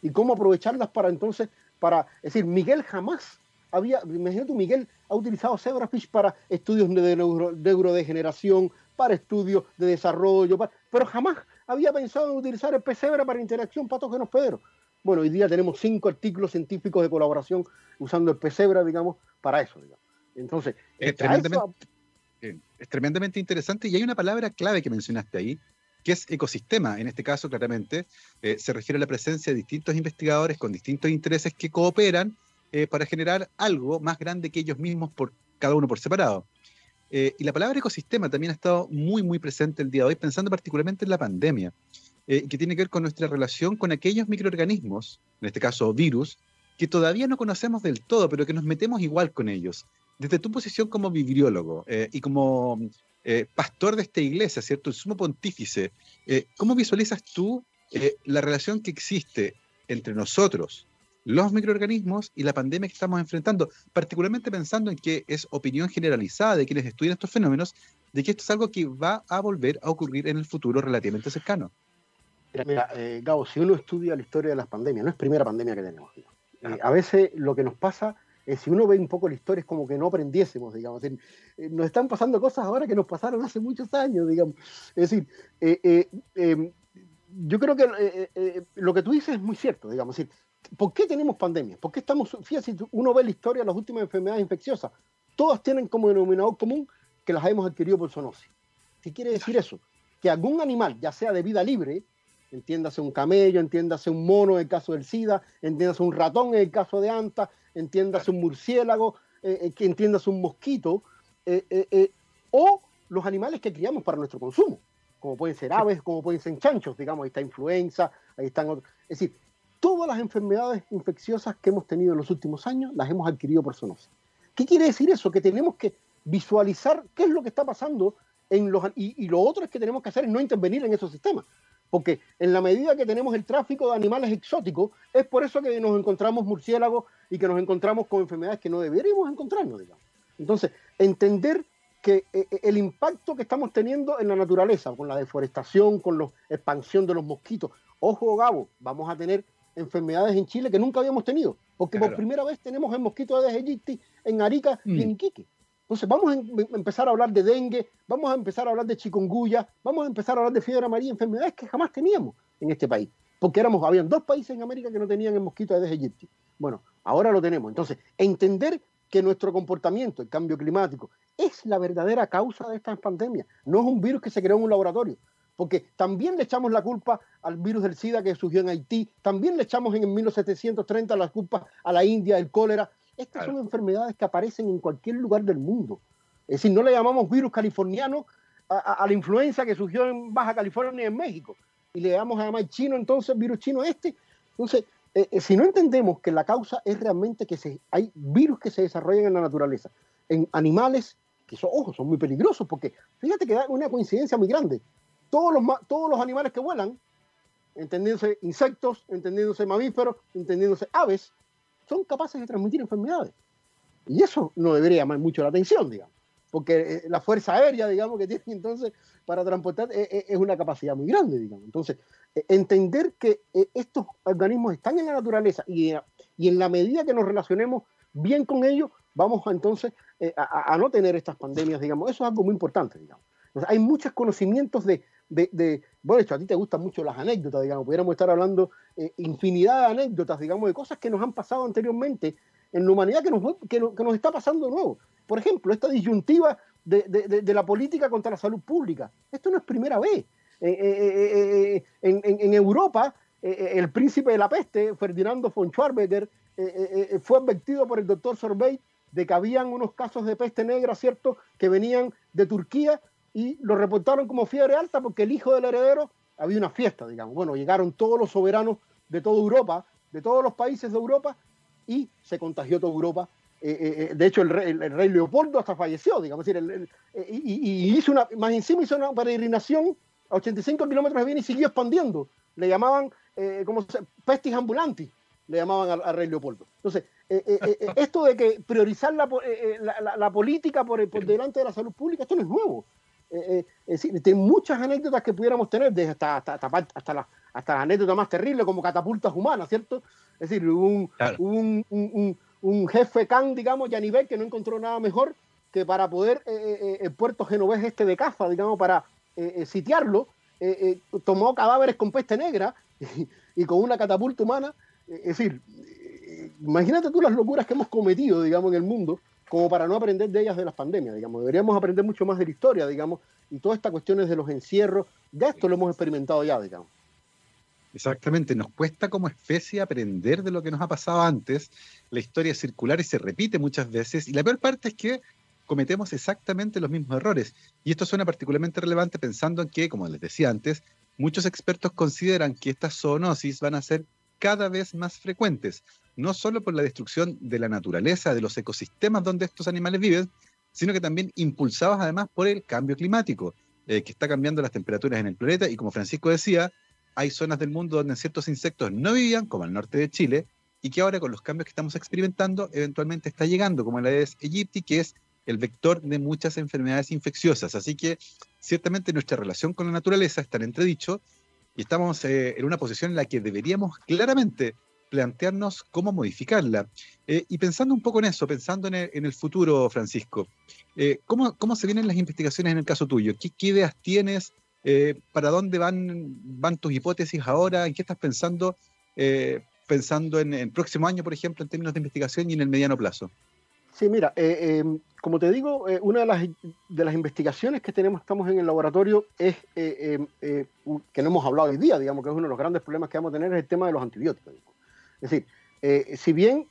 Y cómo aprovecharlas para entonces, para, es decir, Miguel jamás había, imagínate, Miguel ha utilizado Zebrafish para estudios de, neurodegeneración, para estudios de desarrollo, pero jamás había pensado en utilizar el pesebra para interacción patógeno-hospedero. Bueno, hoy día tenemos cinco artículos científicos de colaboración usando el pesebra, digamos, para eso. Digamos. Entonces, es es tremendamente interesante y hay una palabra clave que mencionaste ahí, que es ecosistema. En este caso, claramente, eh, se refiere a la presencia de distintos investigadores con distintos intereses que cooperan eh, para generar algo más grande que ellos mismos, por cada uno por separado. Eh, y la palabra ecosistema también ha estado muy, muy presente el día de hoy, pensando particularmente en la pandemia, que tiene que ver con nuestra relación con aquellos microorganismos, en este caso virus, que todavía no conocemos del todo, pero que nos metemos igual con ellos desde tu posición como bibliólogo eh, y como eh, pastor de esta iglesia, ¿cierto? El sumo pontífice, eh, ¿cómo visualizas tú la relación que existe entre nosotros, los microorganismos y la pandemia que estamos enfrentando, particularmente pensando en que es opinión generalizada de quienes estudian estos fenómenos, de que esto es algo que va a volver a ocurrir en el futuro relativamente cercano. Mira, eh, Gabo, si uno estudia la historia de las pandemias, no es primera pandemia que tenemos. Eh, a veces lo que nos pasa es, si uno ve un poco la historia, es como que no aprendiésemos, digamos. Eh, nos están pasando cosas ahora que nos pasaron hace muchos años, digamos. Es decir, em, yo creo que lo que tú dices es muy cierto, digamos. ¿Por qué tenemos pandemias? ¿Por qué estamos, fíjate, si uno ve la historia de las últimas enfermedades infecciosas, todas tienen como denominador común que las hemos adquirido por zoonosis. ¿Qué quiere decir eso? Que algún animal, ya sea de vida libre, entiéndase un camello, entiéndase un mono en el caso del SIDA, entiéndase un ratón en el caso de ANTA, entiéndase un murciélago, eh, eh, que entiéndase un mosquito, eh, o los animales que criamos para nuestro consumo, como pueden ser aves, como pueden ser chanchos, digamos, ahí está influenza, ahí están otros. Es decir, todas las enfermedades infecciosas que hemos tenido en los últimos años las hemos adquirido por zoonosis. ¿Qué quiere decir eso? Que tenemos que visualizar qué es lo que está pasando en los, y, lo otro es que tenemos que hacer es no intervenir en esos sistemas. Porque en la medida que tenemos el tráfico de animales exóticos, es por eso que nos encontramos murciélagos y que nos encontramos con enfermedades que no deberíamos encontrarnos, digamos. Entonces, entender que eh, eh, el impacto que estamos teniendo en la naturaleza, con la deforestación, con la expansión de los mosquitos, ojo Gabo, vamos a tener enfermedades en Chile que nunca habíamos tenido, porque por primera vez tenemos el mosquito de Aedes aegypti en Arica y en mm. Entonces vamos a em, empezar a hablar de dengue, vamos a empezar a hablar de chikungunya, vamos a empezar a hablar de fiebre amarilla, enfermedades que jamás teníamos en este país, porque éramos, habían dos países en América que no tenían el mosquito de Aedes aegypti. Bueno, ahora lo tenemos. Entonces, entender que nuestro comportamiento, el cambio climático, es la verdadera causa de esta pandemia. No es un virus que se creó en un laboratorio porque también le echamos la culpa al virus del SIDA que surgió en Haití, también le echamos en 1730 la culpa a la India, el cólera. Estas son enfermedades que aparecen en cualquier lugar del mundo. Es decir, no le llamamos virus californiano a, la influenza que surgió en Baja California y en México. Y le llamamos además chino, entonces, virus chino este. Entonces, eh, eh, si no entendemos que la causa es realmente que se, hay virus que se desarrollan en la naturaleza, en animales que son, ojo, son muy peligrosos, porque fíjate que da una coincidencia muy grande todos los, todos los animales que vuelan, entendiéndose insectos, entendiéndose mamíferos, entendiéndose aves, son capaces de transmitir enfermedades. Y eso no debería llamar mucho la atención, digamos, porque eh, la fuerza aérea, digamos, que tiene entonces para transportar eh, eh, es una capacidad muy grande, digamos. Entonces, entender que estos organismos están en la naturaleza y, en la medida que nos relacionemos bien con ellos, vamos entonces a, no tener estas pandemias, digamos. Eso es algo muy importante, digamos. hay muchos conocimientos de, de, bueno, hecho, a ti te gustan mucho las anécdotas, digamos, pudiéramos estar hablando eh, infinidad de anécdotas, digamos, de cosas que nos han pasado anteriormente en la humanidad que nos, que, nos está pasando de nuevo. Por ejemplo, esta disyuntiva de, de, la política contra la salud pública. Esto no es primera vez. Eh, eh, en, en, Europa, el príncipe de la peste, Ferdinando von Schwarzenegger, fue advertido por el doctor Sorbet de que habían unos casos de peste negra, ¿cierto?, que venían de Turquía y lo reportaron como fiebre alta porque el hijo del heredero había una fiesta, digamos. Bueno, llegaron todos los soberanos de toda Europa, de todos los países de Europa, y se contagió toda Europa. Eh, eh, eh, de hecho, el rey, Leopoldo hasta falleció, digamos. y, hizo una, más encima hizo una peregrinación a 85 kilómetros de Viena y siguió expandiendo. Le llamaban, como pestis ambulanti, le llamaban al, rey Leopoldo. Entonces, esto de que priorizar la, la, política por, por delante de la salud pública, esto no es nuevo. Eh, eh, hay muchas anécdotas que pudiéramos tener, desde hasta, hasta, hasta, la, hasta las anécdotas más terribles, como catapultas humanas, ¿cierto? Es decir, un, un, un, un, jefe can, digamos, nivel que no encontró nada mejor que para poder eh, el puerto genovés este de Cafa, digamos, para sitiarlo, tomó cadáveres con peste negra y, con una catapulta humana. es decir, imagínate tú las locuras que hemos cometido, digamos, en el mundo como para no aprender de ellas de las pandemias, digamos. Deberíamos aprender mucho más de la historia, digamos, y todas estas cuestiones de los encierros, ya esto lo hemos experimentado ya, digamos. Exactamente, nos cuesta como especie aprender de lo que nos ha pasado antes. La historia es circular y se repite muchas veces, y la peor parte es que cometemos exactamente los mismos errores. Y esto suena particularmente relevante pensando en que, como les decía antes, muchos expertos consideran que estas zoonosis van a ser cada vez más frecuentes no solo por la destrucción de la naturaleza, de los ecosistemas donde estos animales viven, sino que también impulsados además por el cambio climático, eh, que está cambiando las temperaturas en el planeta y como Francisco decía, hay zonas del mundo donde ciertos insectos no vivían, como al norte de Chile, y que ahora con los cambios que estamos experimentando eventualmente está llegando, como la Aedes aegypti, que es el vector de muchas enfermedades infecciosas. Así que ciertamente nuestra relación con la naturaleza está en entredicho y estamos eh, en una posición en la que deberíamos claramente plantearnos cómo modificarla. Eh, y pensando un poco en eso, pensando en el, futuro, Francisco, eh, ¿cómo, ¿cómo, se vienen las investigaciones en el caso tuyo? ¿Qué, ideas tienes? ¿Para dónde van, van tus hipótesis ahora? ¿En qué estás pensando? pensando en el próximo año, por ejemplo, en términos de investigación y en el mediano plazo. Sí, mira, eh, eh, como te digo, eh, una de las, de las investigaciones que tenemos, estamos en el laboratorio, es que no hemos hablado hoy día, digamos que es uno de los grandes problemas que vamos a tener, es el tema de los antibióticos. Es decir, si bien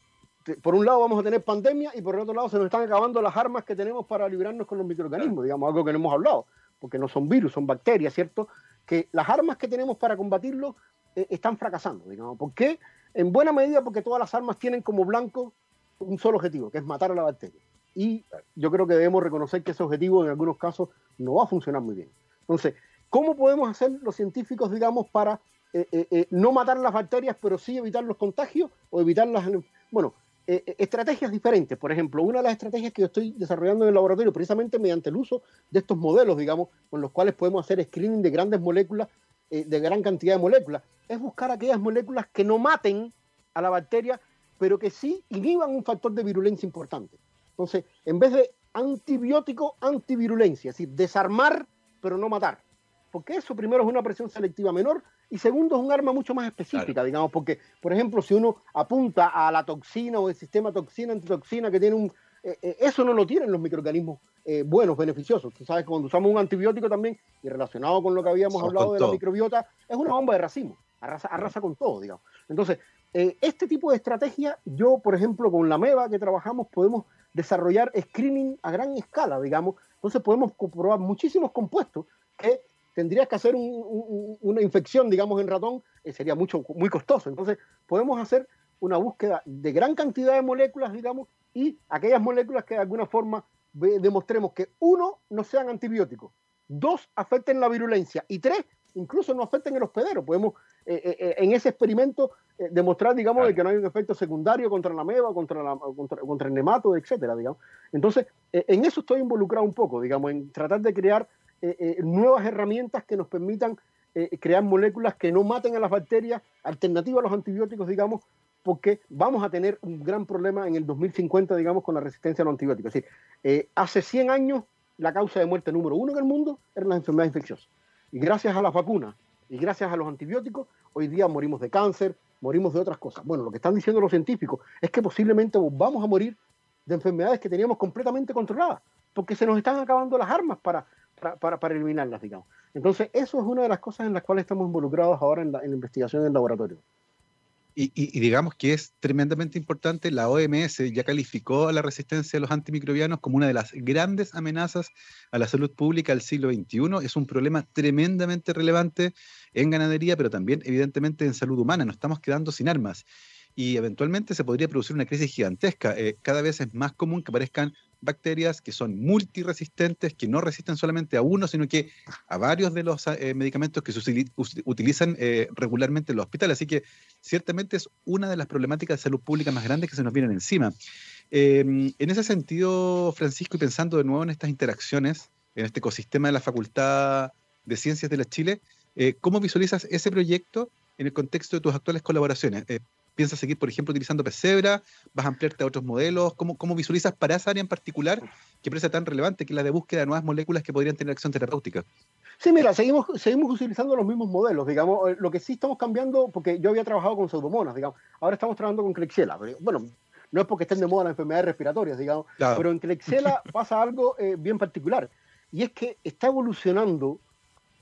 por un lado vamos a tener pandemia y por el otro lado se nos están acabando las armas que tenemos para librarnos con los microorganismos, digamos, algo que no hemos hablado, porque no son virus, son bacterias, ¿cierto? Que las armas que tenemos para combatirlo están fracasando, digamos. ¿Por qué? En buena medida porque todas las armas tienen como blanco un solo objetivo, que es matar a la bacteria. Y yo creo que debemos reconocer que ese objetivo en algunos casos no va a funcionar muy bien. Entonces, ¿cómo podemos hacer los científicos, digamos, para eh, eh, eh, no matar las bacterias, pero sí evitar los contagios o evitar las... Bueno, estrategias diferentes. Por ejemplo, una de las estrategias que yo estoy desarrollando en el laboratorio, precisamente mediante el uso de estos modelos, digamos, con los cuales podemos hacer screening de grandes moléculas, de gran cantidad de moléculas, es buscar aquellas moléculas que no maten a la bacteria, pero que sí inhiban un factor de virulencia importante. Entonces, en vez de antibiótico, antivirulencia, es decir, desarmar pero no matar. Porque eso primero es una presión selectiva menor y segundo es un arma mucho más específica, digamos, porque, por ejemplo, si uno apunta a la toxina o el sistema toxina-antitoxina que tiene un... Eh, eh, eso no lo tienen los microorganismos eh, buenos, beneficiosos. Tú sabes que cuando usamos un antibiótico también, y relacionado con lo que habíamos hablado de la microbiota, es una bomba de racimo, arrasa, arrasa con todo, digamos. Entonces, eh, este tipo de estrategia, yo, por ejemplo, con la MEVA que trabajamos, podemos desarrollar screening a gran escala, digamos. Entonces podemos comprobar muchísimos compuestos que tendrías que hacer una infección, digamos, en ratón, eh, sería mucho, muy costoso. Entonces podemos hacer una búsqueda de gran cantidad de moléculas, digamos, y aquellas moléculas que de alguna forma demostremos que, uno, no sean antibióticos, dos, afecten la virulencia, y tres, incluso no afecten el hospedero. Podemos eh, en ese experimento eh, demostrar, digamos, de que no hay un efecto secundario contra la meba, contra, la, contra, el nemato, etcétera, digamos. Entonces, eh, en eso estoy involucrado un poco, digamos, en tratar de crear eh, nuevas herramientas que nos permitan crear moléculas que no maten a las bacterias, alternativas a los antibióticos, digamos, porque vamos a tener un gran problema en el 2050, digamos, con la resistencia a los antibióticos. Es decir, hace 100 años la causa de muerte número uno en el mundo eran las enfermedades infecciosas. Y gracias a las vacunas y gracias a los antibióticos, hoy día morimos de cáncer, morimos de otras cosas. Bueno, lo que están diciendo los científicos es que posiblemente vamos a morir de enfermedades que teníamos completamente controladas, porque se nos están acabando las armas para, para, para, eliminarlas, digamos. Entonces, eso es una de las cosas en las cuales estamos involucrados ahora en la, en la investigación en el laboratorio. Y, digamos que es tremendamente importante, la OMS ya calificó a la resistencia a los antimicrobianos como una de las grandes amenazas a la salud pública del siglo XXI. Es un problema tremendamente relevante en ganadería, pero también evidentemente en salud humana. Nos estamos quedando sin armas y eventualmente se podría producir una crisis gigantesca. Eh, cada vez es más común que aparezcan bacterias que son multiresistentes, que no resisten solamente a uno, sino que a varios de los eh, medicamentos que se utilizan eh, regularmente en los hospitales. Así que ciertamente es una de las problemáticas de salud pública más grandes que se nos vienen encima. Em, en ese sentido, Francisco, y pensando de nuevo en estas interacciones, en este ecosistema de la Facultad de Ciencias de la Chile, ¿cómo visualizas ese proyecto en el contexto de tus actuales colaboraciones? ¿Piensas seguir, por ejemplo, utilizando Pesebra? ¿Vas a ampliarte a otros modelos? ¿Cómo, ¿Cómo, visualizas para esa área en particular que parece tan relevante, que es la de búsqueda de nuevas moléculas que podrían tener acción terapéutica? Sí, mira, seguimos, seguimos utilizando los mismos modelos, digamos. Eh, lo que sí estamos cambiando, porque yo había trabajado con pseudomonas, digamos. Ahora estamos trabajando con Klebsiella. Bueno, no es porque estén de moda las enfermedades respiratorias, digamos, pero en Klebsiella pasa algo eh, bien particular. Y es que está evolucionando,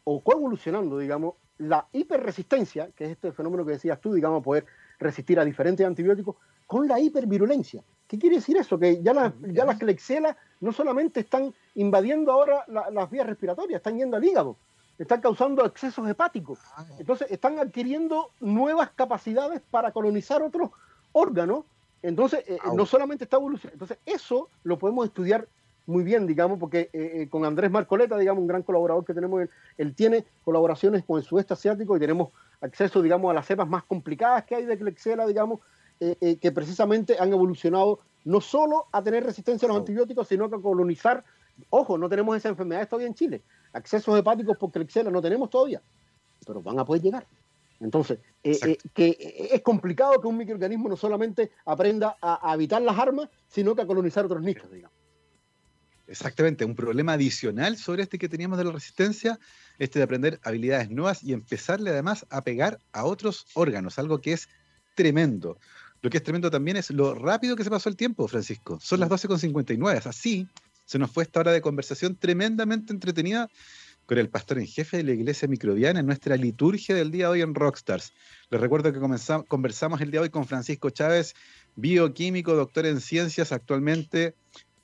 o coevolucionando, digamos, la hiperresistencia, que es este fenómeno que decías tú, digamos, poder resistir a diferentes antibióticos con la hipervirulencia. ¿Qué quiere decir eso? Que ya, las, ya las Klebsiella no solamente están invadiendo ahora las vías respiratorias, están yendo al hígado, están causando excesos hepáticos. Ah. Entonces están adquiriendo nuevas capacidades para colonizar otros órganos. Entonces, eh, no solamente está evolucionando. Entonces, eso lo podemos estudiar muy bien, digamos, porque eh, eh, con Andrés Marcoleta, digamos, un gran colaborador que tenemos, él, él, tiene colaboraciones con el sudeste asiático y tenemos acceso, digamos, a las cepas más complicadas que hay de Klebsiella, digamos, que precisamente han evolucionado no solo a tener resistencia a los antibióticos, sino que a colonizar. Ojo, no tenemos esa enfermedad todavía en Chile. Accesos hepáticos por Klebsiella no tenemos todavía, pero van a poder llegar. Entonces, eh, eh, que es complicado que un microorganismo no solamente aprenda a, evitar las armas, sino que a colonizar otros nichos, digamos. Exactamente, un problema adicional sobre este que teníamos de la resistencia, este de aprender habilidades nuevas y empezarle además a pegar a otros órganos, algo que es tremendo. Lo que es tremendo también es lo rápido que se pasó el tiempo, Francisco. Son las 12.59, así se nos fue esta hora de conversación tremendamente entretenida con el pastor en jefe de la iglesia microbiana en nuestra liturgia del día de hoy en Rockstars. Les recuerdo que conversamos el día de hoy con Francisco Chávez, bioquímico, doctor en ciencias, actualmente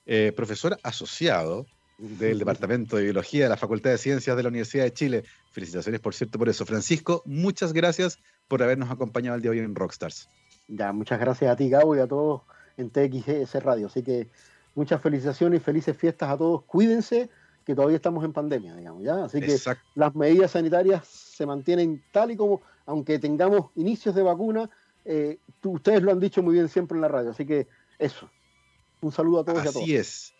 eh, profesor asociado del Departamento de Biología de la Facultad de Ciencias de la Universidad de Chile. Felicitaciones, por cierto, por eso. Francisco, muchas gracias por habernos acompañado el día de hoy en Rockstars. Ya, muchas gracias a ti, Gabo, y a todos en TXS Radio. Así que muchas felicitaciones y felices fiestas a todos. Cuídense que todavía estamos en pandemia, digamos, ¿ya? Así que las medidas sanitarias se mantienen tal y como, aunque tengamos inicios de vacuna, eh, ustedes lo han dicho muy bien siempre en la radio, así que eso. Un saludo a todos Así y a todos. Así es.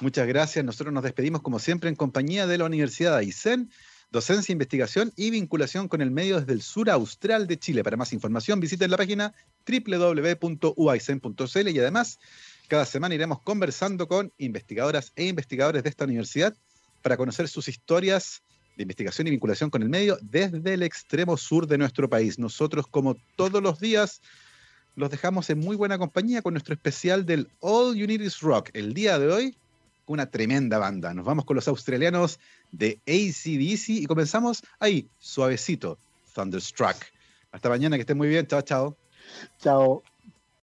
Muchas gracias. Nosotros nos despedimos como siempre en compañía de la Universidad de Aysén, docencia, investigación y vinculación con el medio desde el sur austral de Chile. Para más información visiten la página www.uaisen.cl y además cada semana iremos conversando con investigadoras e investigadores de esta universidad para conocer sus historias de investigación y vinculación con el medio desde el extremo sur de nuestro país. Nosotros, como todos los días, los dejamos en muy buena compañía con nuestro especial del All Unities Rock. El día de hoy, una tremenda banda. Nos vamos con los australianos de ACDC y comenzamos ahí, suavecito, Thunderstruck. Hasta mañana, que estén muy bien. Chao, chao. Chao.